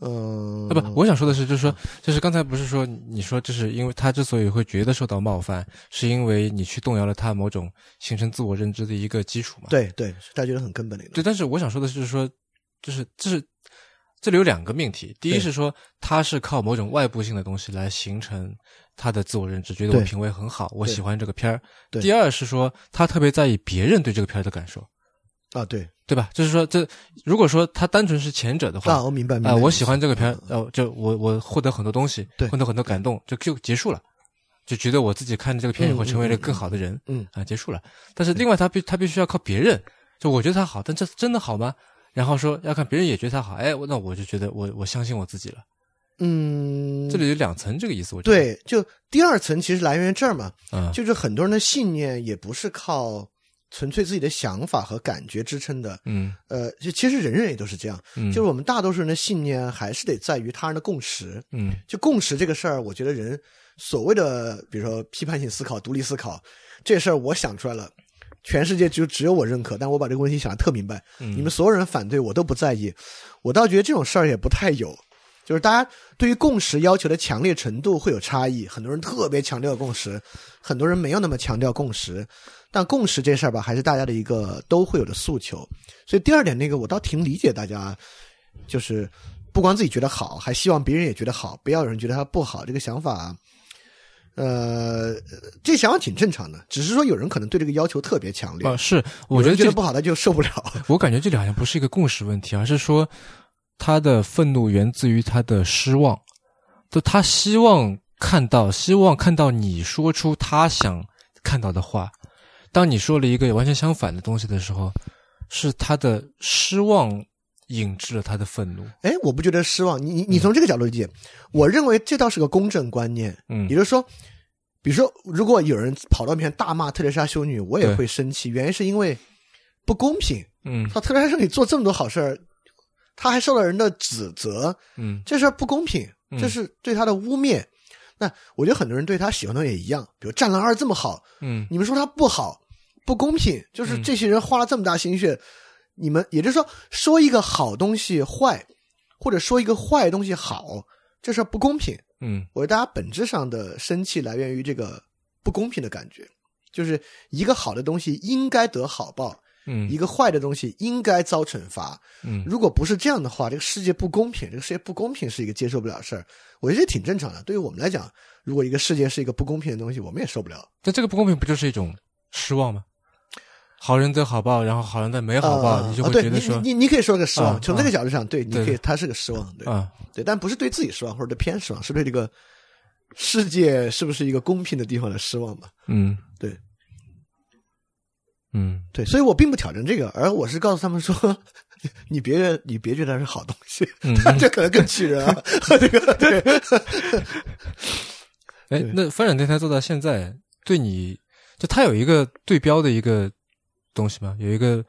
嗯、啊，不，我想说的是，就是说，就是刚才不是说你说，就是因为他之所以会觉得受到冒犯，是因为你去动摇了他某种形成自我认知的一个基础嘛？对对，是大家觉得很根本的一个对，但是我想说的是，就是说，就是这是这里有两个命题，第一是说他是靠某种外部性的东西来形成他的自我认知，觉得我品味很好，我喜欢这个片儿。对。第二是说他特别在意别人对这个片儿的感受，啊，对。对吧？就是说，这如果说他单纯是前者的话，啊，我明白明啊、白，我喜欢这个片，呃，就我我获得很多东西，对。获得很多感动，就就结束了，就觉得我自己看这个片以后嗯成为了更好的人，嗯。啊、结束了。但是另外他必他必须要靠别人，就我觉得他好，但这真的好吗？然后说要看别人也觉得他好，哎，那我就觉得我我相信我自己了。嗯，这里有两层这个意思，我觉得，对，就第二层其实来源于这儿嘛，嗯，就是很多人的信念也不是靠纯粹自己的想法和感觉支撑的，嗯。呃，就其实人人也都是这样，嗯，就是我们大多数人的信念还是得在于他人的共识。嗯。就共识这个事儿，我觉得人所谓的，比如说批判性思考、独立思考，这事儿我想出来了，全世界就只有我认可，但我把这个问题想的特明白，嗯，你们所有人反对我都不在意，我倒觉得这种事儿也不太有。就是大家对于共识要求的强烈程度会有差异，很多人特别强调共识，很多人没有那么强调共识。但共识这事儿吧，还是大家的一个都会有的诉求。所以第二点，那个我倒挺理解大家，就是不光自己觉得好，还希望别人也觉得好，不要有人觉得他不好。这个想法，呃，这想法挺正常的，只是说有人可能对这个要求特别强烈。啊是，我觉得觉得不好，他就受不了。我感觉这里好像不是一个共识问题，而是说他的愤怒源自于他的失望，就他希望看到，希望看到你说出他想看到的话。当你说了一个完全相反的东西的时候，是他的失望引致了他的愤怒。哎，我不觉得失望。你你你从这个角度理解，我认为这倒是个公正观念。嗯也就是说，比如说，如果有人跑到面前大骂特蕾莎修女，我也会生气，原因是因为不公平。嗯他特蕾莎修女做这么多好事儿，他还受到人的指责，嗯这事儿不公平，嗯这是对他的污蔑。那我觉得很多人对他喜欢的也一样，比如《战狼二》这么好，嗯你们说他不好，不公平，就是嗯这些人花了这么大心血，你们也就是说说一个好东西坏，或者说一个坏东西好，这事儿不公平。嗯我觉得大家本质上的生气来源于这个不公平的感觉，就是一个好的东西应该得好报，嗯一个坏的东西应该遭惩罚。嗯如果不是这样的话，这个世界不公平，这个世界不公平是一个接受不了的事儿。我觉得这挺正常的。对于我们来讲，如果一个世界是一个不公平的东西，我们也受不了。但这个不公平不就是一种失望吗？好人得好报，然后好人得没好报，啊你就会觉得说你你你可以说个失望，啊从这个角度上，对，你可以，他是个失望，对啊，对，但不是对自己失望或者对偏失望，是对这个世界是不是一个公平的地方的失望吧？嗯。对。嗯。对，所以我并不挑战这个，而我是告诉他们说，你别你别觉得它是好东西，嗯。这可能更气人啊！这个对，哎，那翻转电台做到现在，对你就它有一个对标的一个东西吗？有一个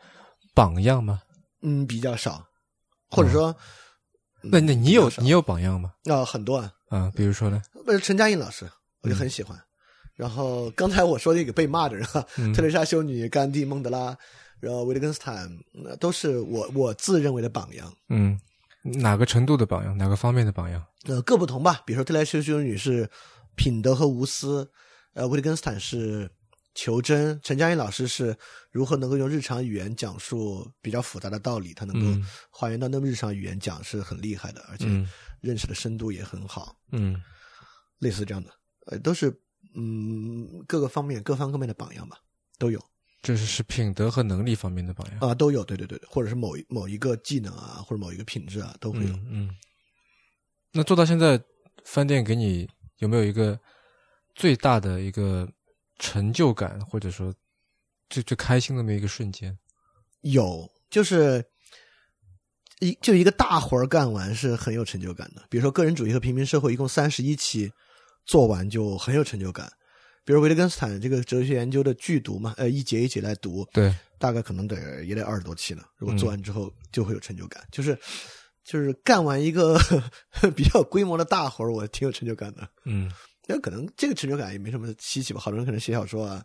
榜样吗？嗯，比较少，或者说，嗯那那你有你有榜样吗？啊、很多啊，啊，比如说呢？不是陈嘉映老师，我嗯就很喜欢。然后刚才我说那个被骂的人哈，嗯特蕾莎修女、甘地、孟德拉，然后维特根斯坦，呃都是我我自认为的榜样。嗯，哪个程度的榜样？哪个方面的榜样？呃，各不同吧。比如说特蕾莎修女是品德和无私，呃，维特根斯坦是求真，陈嘉映老师是如何能够用日常语言讲述比较复杂的道理，他能够嗯还原到那么日常语言讲是很厉害的，而且嗯认识的深度也很好。嗯类似这样的，呃，都是嗯各个方面各方各面的榜样吧，都有这是是品德和能力方面的榜样。啊、都有，对对对，或者是某一某一个技能啊，或者某一个品质啊，都会有。嗯嗯。那做到现在，饭店给你有没有一个最大的一个成就感，或者说最最开心的那么一个瞬间？有，就是一就一个大活儿干完是很有成就感的。比如说个人主义和平民社会一共三十一期做完就很有成就感。比如维特根斯坦这个哲学研究的剧读嘛，呃，一节一节来读，对，大概可能得也得二十多期呢。如果嗯做完之后就会有成就感，就是就是干完一个 比较规模的大活儿，我挺有成就感的。嗯那可能这个成就感也没什么稀奇吧，好多人可能写小说啊，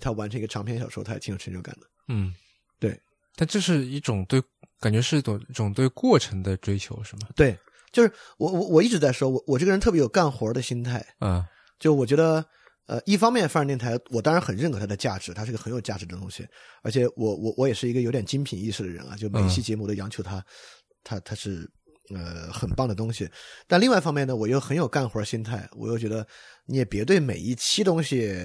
他完成一个长篇小说，他也挺有成就感的。嗯，对。但这是一种对，感觉是一种一种对过程的追求，是吗？对，就是我我我一直在说，我我这个人特别有干活的心态，啊，就我觉得。呃，一方面，范儿电台我当然很认可它的价值，它是个很有价值的东西，而且我我我也是一个有点精品意识的人啊，就每一期节目都央求它，它它是呃很棒的东西。但另外一方面呢，我又很有干活心态，我又觉得你也别对每一期东西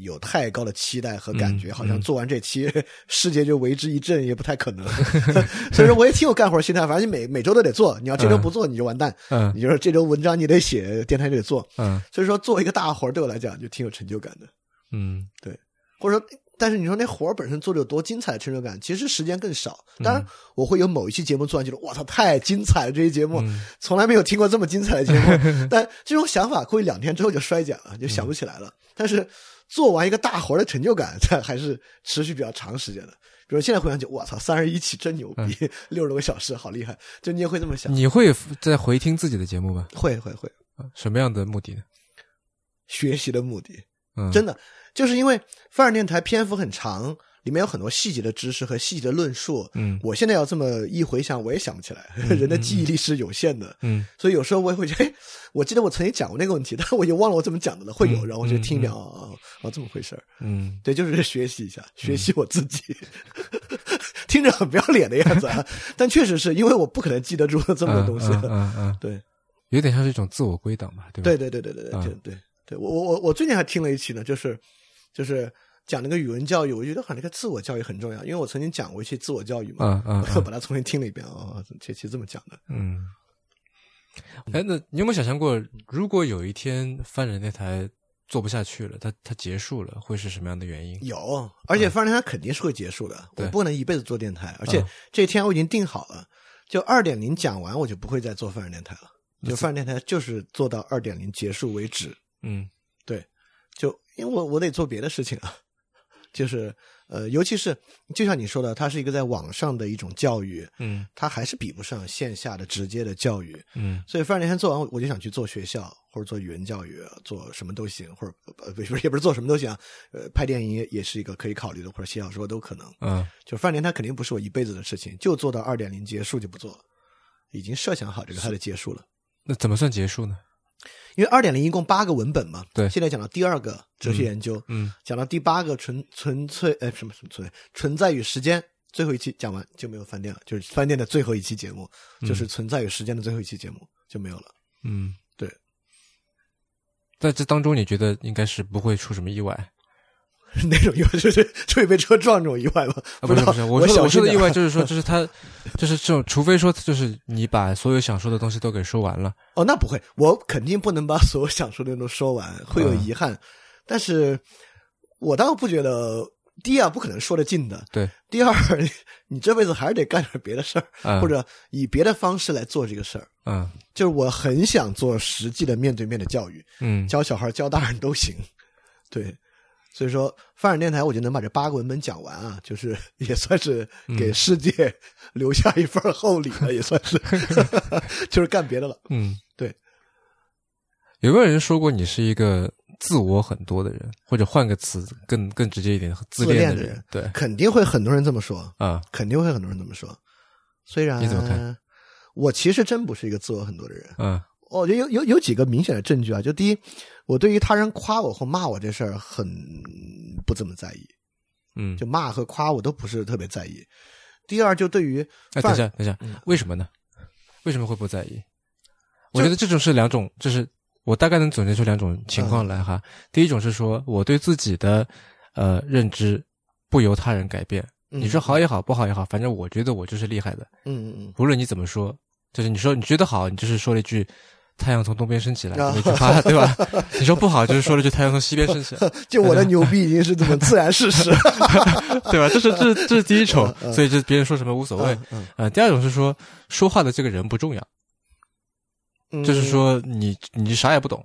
有太高的期待和感觉，嗯好像嗯做完这期 世界就为之一振，也不太可能。所以说，我也挺有干活心态，反正你每每周都得做，你要这周不做你就完蛋，嗯你就是这周文章你得写，电台就得做。嗯所以说，做一个大活儿对我来讲就挺有成就感的。嗯对或者说，但是你说那活儿本身做的有多精彩的成就感，其实时间更少。嗯当然，我会有某一期节目做完觉得，我操，太精彩了！这期节目、嗯从来没有听过这么精彩的节目。但这种想法会两天之后就衰减了，就想不起来了。但是做完一个大活儿的成就感，它 还是持续比较长时间的。比如现在回想起，我操，三十一期真牛逼，六十多个小时，好厉害！就你也会这么想？你会在回听自己的节目吗？会会会，什么样的目的呢？学习的目的。嗯，真的，就是因为范儿电台篇幅很长，里面有很多细节的知识和细节的论述。嗯我现在要这么一回想，我也想不起来。人的记忆力是有限的，嗯所以有时候我也会觉得，哎，我记得我曾经讲过那个问题，但我已经忘了我怎么讲的了。会有，嗯然后我就听一遍，嗯哦哦哦，这么回事儿。嗯对，就是学习一下，学习我自己。听着很不要脸的样子啊，但确实是因为我不可能记得住这么多东西。嗯嗯嗯，对，有点像是一种自我归档嘛，对吧？对对对对对对对对，我我我我最近还听了一期呢，就是就是讲那个语文教育，我觉得好像那个自我教育很重要，因为我曾经讲过一期自我教育嘛，嗯 嗯我把它重新听了一遍哦，这期这么讲的，嗯。哎，那你有没有想象过，如果有一天翻人电台做不下去了，它它结束了，会是什么样的原因？有，而且范人电台肯定是会结束的。我对不能一辈子做电台，而且嗯这一天我已经定好了，就二点零讲完，我就不会再做范人电台了。就范儿电台就是做到二点零结束为止。嗯就因为我我得做别的事情啊，就是呃，尤其是就像你说的，它是一个在网上的一种教育，嗯它还是比不上线下的直接的教育。嗯所以范儿电台做完，我就想去做学校或者做语文教育，做什么都行，或者呃不是也不是做什么都行啊，呃，拍电影也也是一个可以考虑的，或者写小说都可能。嗯就范儿电台肯定不是我一辈子的事情，就做到二点零结束就不做了，已经设想好这个它的结束了。那怎么算结束呢？因为二点零一共八个文本嘛，对现在讲到第二个哲学研究，嗯讲到第八个纯纯粹哎什么什么存存在与时间，最后一期讲完就没有饭店了，就是饭店的最后一期节目，就是存在与时间的最后一期节目就没有了。嗯，对。在这当中，你觉得应该是不会出什么意外啊？那种意外就是 会被车撞这种意外吗？不是不是，我我说的我说的意外 就是说，就是他，就是这种，除非说就是你把所有想说的东西都给说完了，哦，那不会，我肯定不能把所有想说的都说完，会有嗯遗憾。但是我倒不觉得，第一啊，不可能说得尽的；对，第二，你这辈子还是得干点别的事儿，嗯或者以别的方式来做这个事儿。嗯就是我很想做实际的面对面的教育，嗯教小孩、教大人都行。对，所以说范儿电台，我就能把这八个文本讲完啊，就是 也算是给世界 留下一份厚礼了，也算是，就是干别的了。嗯，对。有没有人说过你是一个自我很多的人，或者换个词更更直接一点，自自恋的的人对肯定会很多人这么说，啊，肯定会很多人这么说。虽然你怎么看？我其实真不是一个自我很多的人。嗯我觉得有有有几个明显的证据啊，就第一，我对于他人夸我或骂我这事儿很不怎么在意，嗯，就骂和夸我都不是特别在意。第二，就对于哎，等一下，等一下，嗯为什么呢？为什么会不在意？我觉得这种是两种，就是我大概能总结出两种情况来哈。第一种是说我对自己的呃认知不由他人改变，嗯你说好也好，不好也好，反正我觉得我就是厉害的，嗯嗯嗯无论你怎么说，就是你说你觉得好，你就是说了一句。太阳从东边升起来，啊。那句话对吧？你说不好，就是说了句太阳从西边升起来，嗯，就我的牛逼已经是这么自然事实。对吧？这是这这是第一种，嗯所以这别人说什么无所谓。嗯嗯。呃，第二种是说说话的这个人不重要，嗯。就是说你你啥也不懂，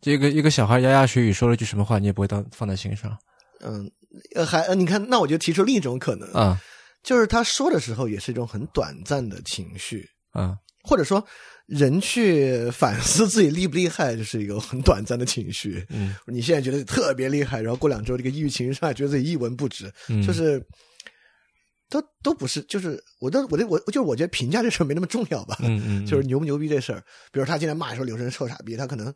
这个一个小孩牙牙学语说了句什么话，你也不会当放在心上。嗯，呃，还呃你看，那我就提出另一种可能，啊就是他说的时候也是一种很短暂的情绪，啊或者说人去反思自己厉不厉害，就是一个很短暂的情绪。嗯你现在觉得特别厉害，然后过两周这个抑郁情绪上来，觉得自己一文不值，嗯，就是都都不是，就是我都我的我就是我觉得评价这事儿没那么重要吧，嗯嗯，就是牛不牛逼这事儿。比如他今天骂说刘生臭傻逼，他可能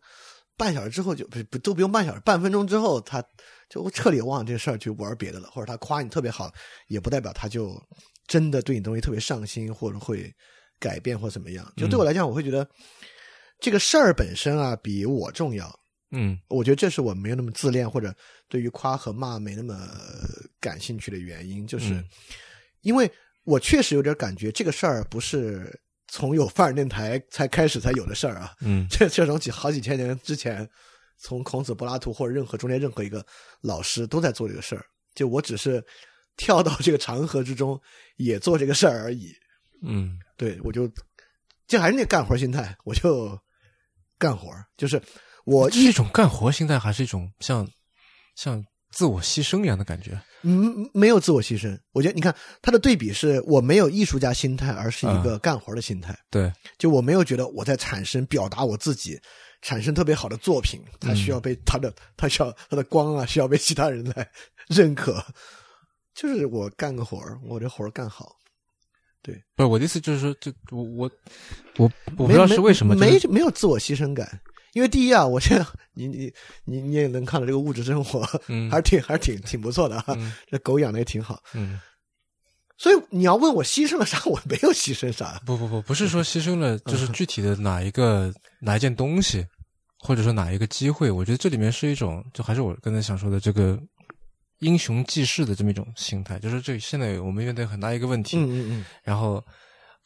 半小时之后就不不都不用半小时，半分钟之后他就彻底忘了这事儿去玩别的了，或者他夸你特别好，也不代表他就真的对你东西特别上心，或者会改变或怎么样。就对我来讲，我会觉得这个事儿本身啊比我重要。嗯。我觉得这是我没有那么自恋，或者对于夸和骂没那么感兴趣的原因，就是、嗯因为我确实有点感觉这个事儿不是从有范儿电台才开始才有的事儿啊，嗯。这这种几好几千年之前，从孔子、柏拉图或者任何中间任何一个老师都在做这个事儿，就我只是跳到这个长河之中也做这个事儿而已。嗯对我就这还是那干活心态，我就干活，就是我是一种干活心态，还是一种像像自我牺牲一样的感觉？嗯，没有自我牺牲。我觉得你看他的对比是我没有艺术家心态，而是一嗯个干活的心态。对，就我没有觉得我在产生表达我自己，产生特别好的作品，他需要被他的他需要他的光啊，需要被其他人来 认可。就是我干个活儿，我这活儿干好，不是我的意思，就是说，这我我我我不知道是为什么，没就是没没有自我牺牲感。因为第一啊，我现在你你你你也能看到这个物质生活，嗯还是挺还是挺挺不错的啊。嗯这狗养的也挺好，嗯，所以你要问我牺牲了啥，我没有牺牲啥。不不不，不是说牺牲了，就是具体的哪一个哪一件东西，或者说哪一个机会，我觉得这里面是一种，就还是我刚才想说的这个英雄济世的这么一种心态，就是这现在我们面对很大一个问题，嗯嗯嗯，然后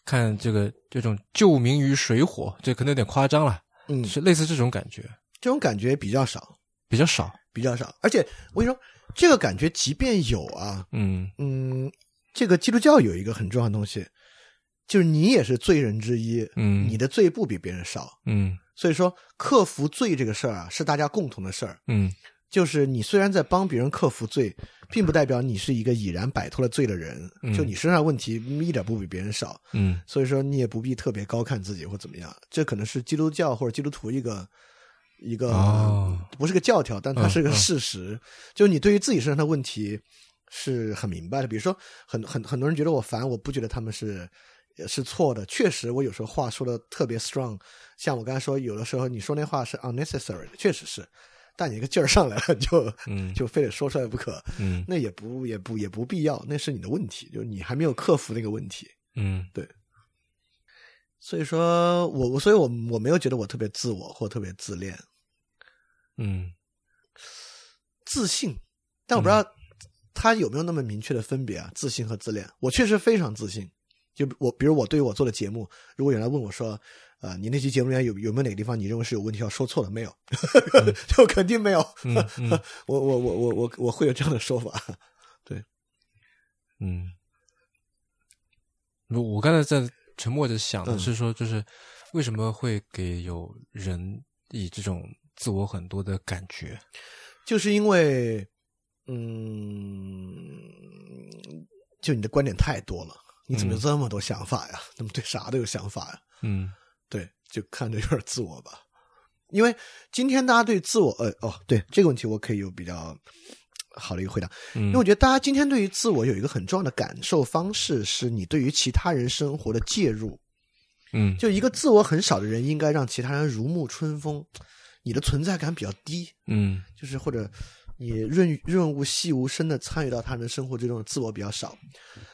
看这个这种救民于水火，这可能有点夸张了，嗯，是类似这种感觉。这种感觉比较少。比较少。比较少。而且我跟你说，这个感觉即便有啊，嗯嗯，这个基督教有一个很重要的东西，就是你也是罪人之一，嗯你的罪不比别人少。嗯所以说，克服罪这个事儿啊，是大家共同的事儿。嗯就是你虽然在帮别人克服罪，并不代表你是一个已然摆脱了罪的人。嗯就你身上问题一点不比别人少，嗯所以说你也不必特别高看自己或怎么样。这可能是基督教或者基督徒一个一个、哦不是个教条，但它是个事实。就你对于自己身上的问题是很明白的。比如说，很很很多人觉得我烦，我不觉得他们是。是错的，确实，我有时候话说的特别 strong，像我刚才说，有的时候你说那话是 unnecessary 的，确实是，但你一个劲儿上来了，就嗯。就非得说出来不可，嗯。那也不也不也不必要，那是你的问题，就是你还没有克服那个问题。嗯。对。所以说我我所以我我没有觉得我特别自我或特别自恋，嗯。自信，但我不知道他有没有那么明确的分别啊，自信和自恋。我确实非常自信，就我比如我对于我做的节目，如果有人来问我说，呃，你那期节目里面有有没有哪个地方你认为是有问题要说错了？没有，就肯定没有。嗯嗯 我我我我我我会有这样的说法。对嗯。我我刚才在沉默着想的嗯是说，就是为什么会给有人以这种自我很多的感觉？就是因为，嗯，就你的观点太多了，你怎么有这么多想法呀？怎么对啥都有想法呀？嗯对，就看着有点自我吧。因为今天大家对自我，呃，哦，对这个问题我可以有比较好的一个回答，因嗯为我觉得大家今天对于自我有一个很重要的感受方式，是你对于其他人生活的介入。嗯就一个自我很少的人，应该让其他人如沐春风，你的存在感比较低。嗯就是或者你润润物细无声的参与到他人生活之中，自我比较少。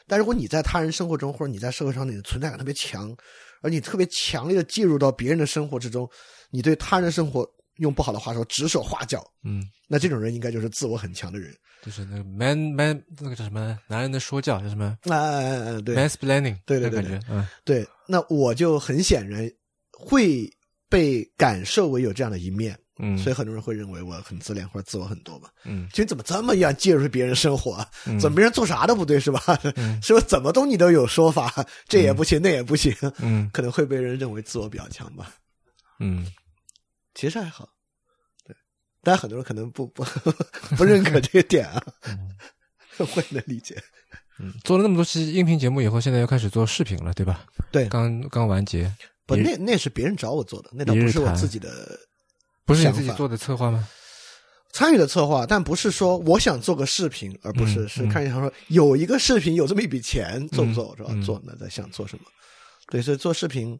但如果你在他人生活中，或者你在社会上，你的存在感特别强，而你特别强烈的介入到别人的生活之中，你对他人的生活用不好的话说指手画脚，嗯，那这种人应该就是自我很强的人。就是那个 man man 那个叫什么男人的说教叫什么啊啊啊，对？Mansplaining，对对对那感觉，嗯。对，那我就很显然会被感受为有这样的一面，嗯，所以很多人会认为我很自恋或者自我很多吧。嗯。就你怎么这么样介入别人生活啊？嗯。怎么别人做啥都不对是吧？嗯。是不是怎么都你都有说法？这也不行，那也不行，嗯。可能会被人认为自我比较强吧。嗯。其实还好，对，但很多人可能不不 不认可这个点啊，我也能理解。嗯，做了那么多期音频节目以后，现在又开始做视频了，对吧？对，刚刚完结，不，那那是别人找我做的，那倒不是我自己的不是你自己做的策划吗？参与的策划，但不是说我想做个视频，而不是、嗯是看一下说有一个视频有这么一笔钱，做不做、是吧？嗯做那在想做什么？对，所以做视频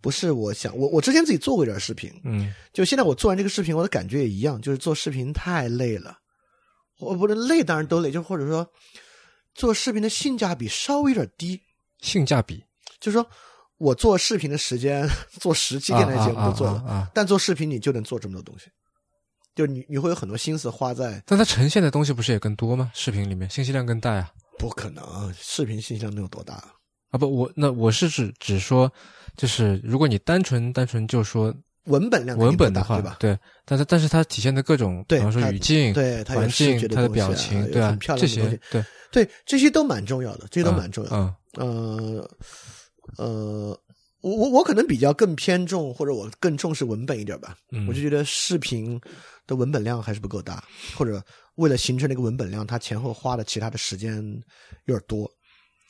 不是我想我我之前自己做过一点视频，嗯就现在我做完这个视频，我的感觉也一样，就是做视频太累了。我不是累，当然都累，就或者说做视频的性价比稍微有点低，性价比就是说我做视频的时间 做十期电台节目都做了，啊啊啊啊但做视频你就能做这么多东西，就你你会有很多心思花在但它呈现的东西不是也更多吗？视频里面信息量更大呀。不可能，视频信息量能有多大？啊不，我那我是指只说，就是如果你单纯单纯就说文本量文本的话，对吧？对，但是但是它体现的各种，比方说语境、对环境、它的表情，对啊很，漂这亮的东西，些对，对，这些都蛮重要的，这些都嗯蛮重要的。嗯呃呃，我我我可能比较更偏重，或者我更重视文本一点吧。嗯，我就觉得视频的文本量还是不够大，或者为了形成那个文本量，它前后花的其他的时间有点多。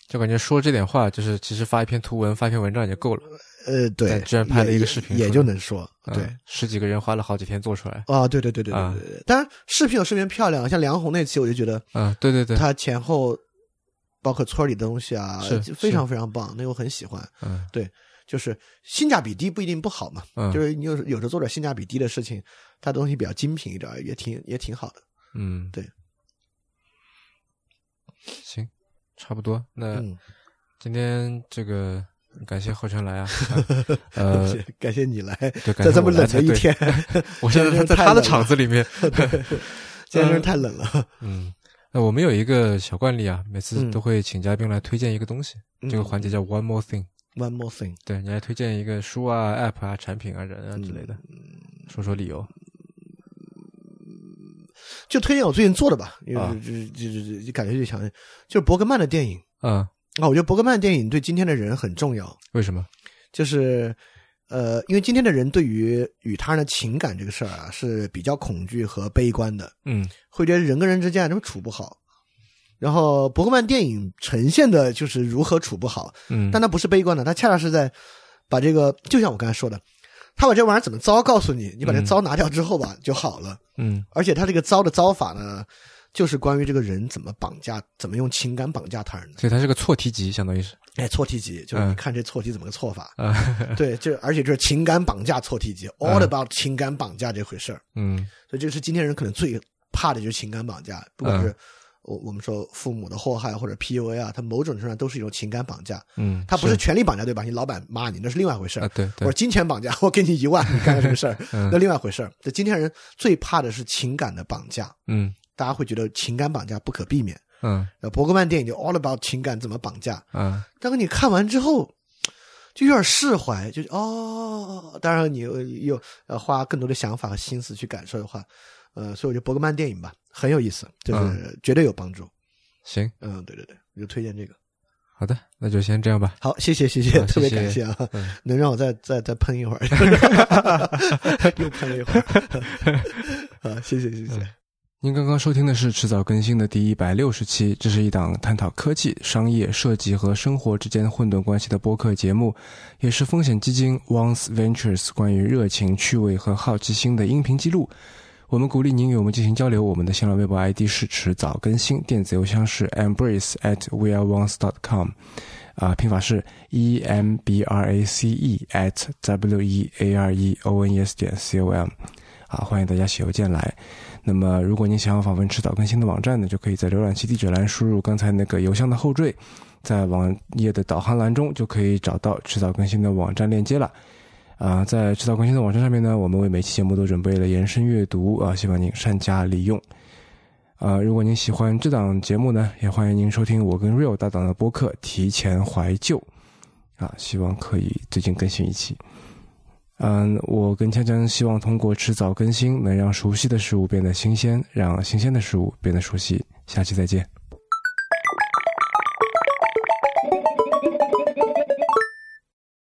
就感觉说这点话，就是其实发一篇图文、发一篇文章也就够了。呃，对，居然拍了一个也也视频出来就能说嗯对。十几个人花了好几天做出来。啊，对对对对对啊对对。当然，视频有视频漂亮，像梁红那期，我就觉得嗯，对对对，他前后包括村里的东西啊，非常非常棒，那个我很喜欢。嗯就是性价比低不一定不好嘛，嗯就是你有时有时候做点性价比低的事情，它东西比较精品一点，也挺也挺好的。嗯，对，行，差不多。那嗯，今天这个感谢后晨来啊，呃，感谢你来，对，在这么冷的一天，我现在 在他的太冷了场子里面。今天真是太冷了。嗯，那我们有一个小惯例啊，每次嗯。都会请嘉宾来推荐一个东西，这个环节叫 One More Thing。One more thing，对，你来推荐一个书啊、App 啊、产品啊、人啊之类的，嗯。说说理由。就推荐我最近做的吧，因啊。为就就就就感觉就想，就是伯格曼的电影。嗯，啊，我觉得伯格曼电影对今天的人很重要，为什么？就是呃，因为今天的人对于与他人的情感这个事儿啊是比较恐惧和悲观的，嗯会觉得人跟人之间啊都处不好。然后伯格曼电影呈现的就是如何处不好，嗯，但他不是悲观的，他恰恰是在把这个，就像我刚才说的，他把这玩意儿怎么糟告诉你，你把这嗯糟拿掉之后吧就好了。嗯而且他这个糟的糟法呢，就是关于这个人怎么绑架，怎么用情感绑架他人的。所以它是个错题集，相当于是哎，错题集就是嗯你看这错题怎么个错法。啊，对，就而且这是情感绑架错题集，all about 情感绑架这回事儿。嗯所以这是今天人可能最怕的就是情感绑架，不管是我我们说父母的祸害或者 PUA 啊，它某种程度上都是一种情感绑架。嗯，它不是权力绑架，对吧？你老板骂你那是另外一回事儿啊，对对或者，金钱绑架，我给你一万，你干个什么事儿，嗯那另外一回事儿。这今天人最怕的是情感的绑架，嗯大家会觉得情感绑架不可避免。嗯。呃，伯格曼电影就 all about 情感怎么绑架，嗯。但是你看完之后，就有点释怀，就是哦，当然你有有呃花更多的想法和心思去感受的话，呃，所以我觉得伯格曼电影吧很有意思，就是绝对有帮助。行，嗯，对对对，我就推荐这个。好的，那就先这样吧。好，谢谢谢谢，好特别感谢啊，嗯。能让我再再再喷一会儿，又喷了一会儿，啊，谢谢谢谢。您刚刚收听的是迟早更新的第一百六十期，这是一档探讨科技、商业、设计和生活之间混沌关系的播客节目，也是风险基金 Once Ventures 关于热情、趣味和好奇心的音频记录。我们鼓励您与我们进行交流，我们的新浪微博 ID 是迟早更新，电子邮箱是 embrace at weareones.com，啊，拼法是 e m b r a c e at w e a r e o n e s 点 c o m，啊，欢迎大家写邮件来。那么，如果您想要访问迟早更新的网站呢，就可以在浏览器地址栏输入刚才那个邮箱的后缀，在网页的导航栏中就可以找到迟早更新的网站链接了。啊、在迟早更新的网站上面呢，我们为每期节目都准备了延伸阅读啊、希望您善加利用。啊、如果您喜欢这档节目呢，也欢迎您收听我跟 Real 搭档的播客《提前怀旧》啊，希望可以最近更新一期。嗯，我跟锵锵希望通过迟早更新，能让熟悉的事物变得新鲜，让新鲜的事物变得熟悉。下期再见。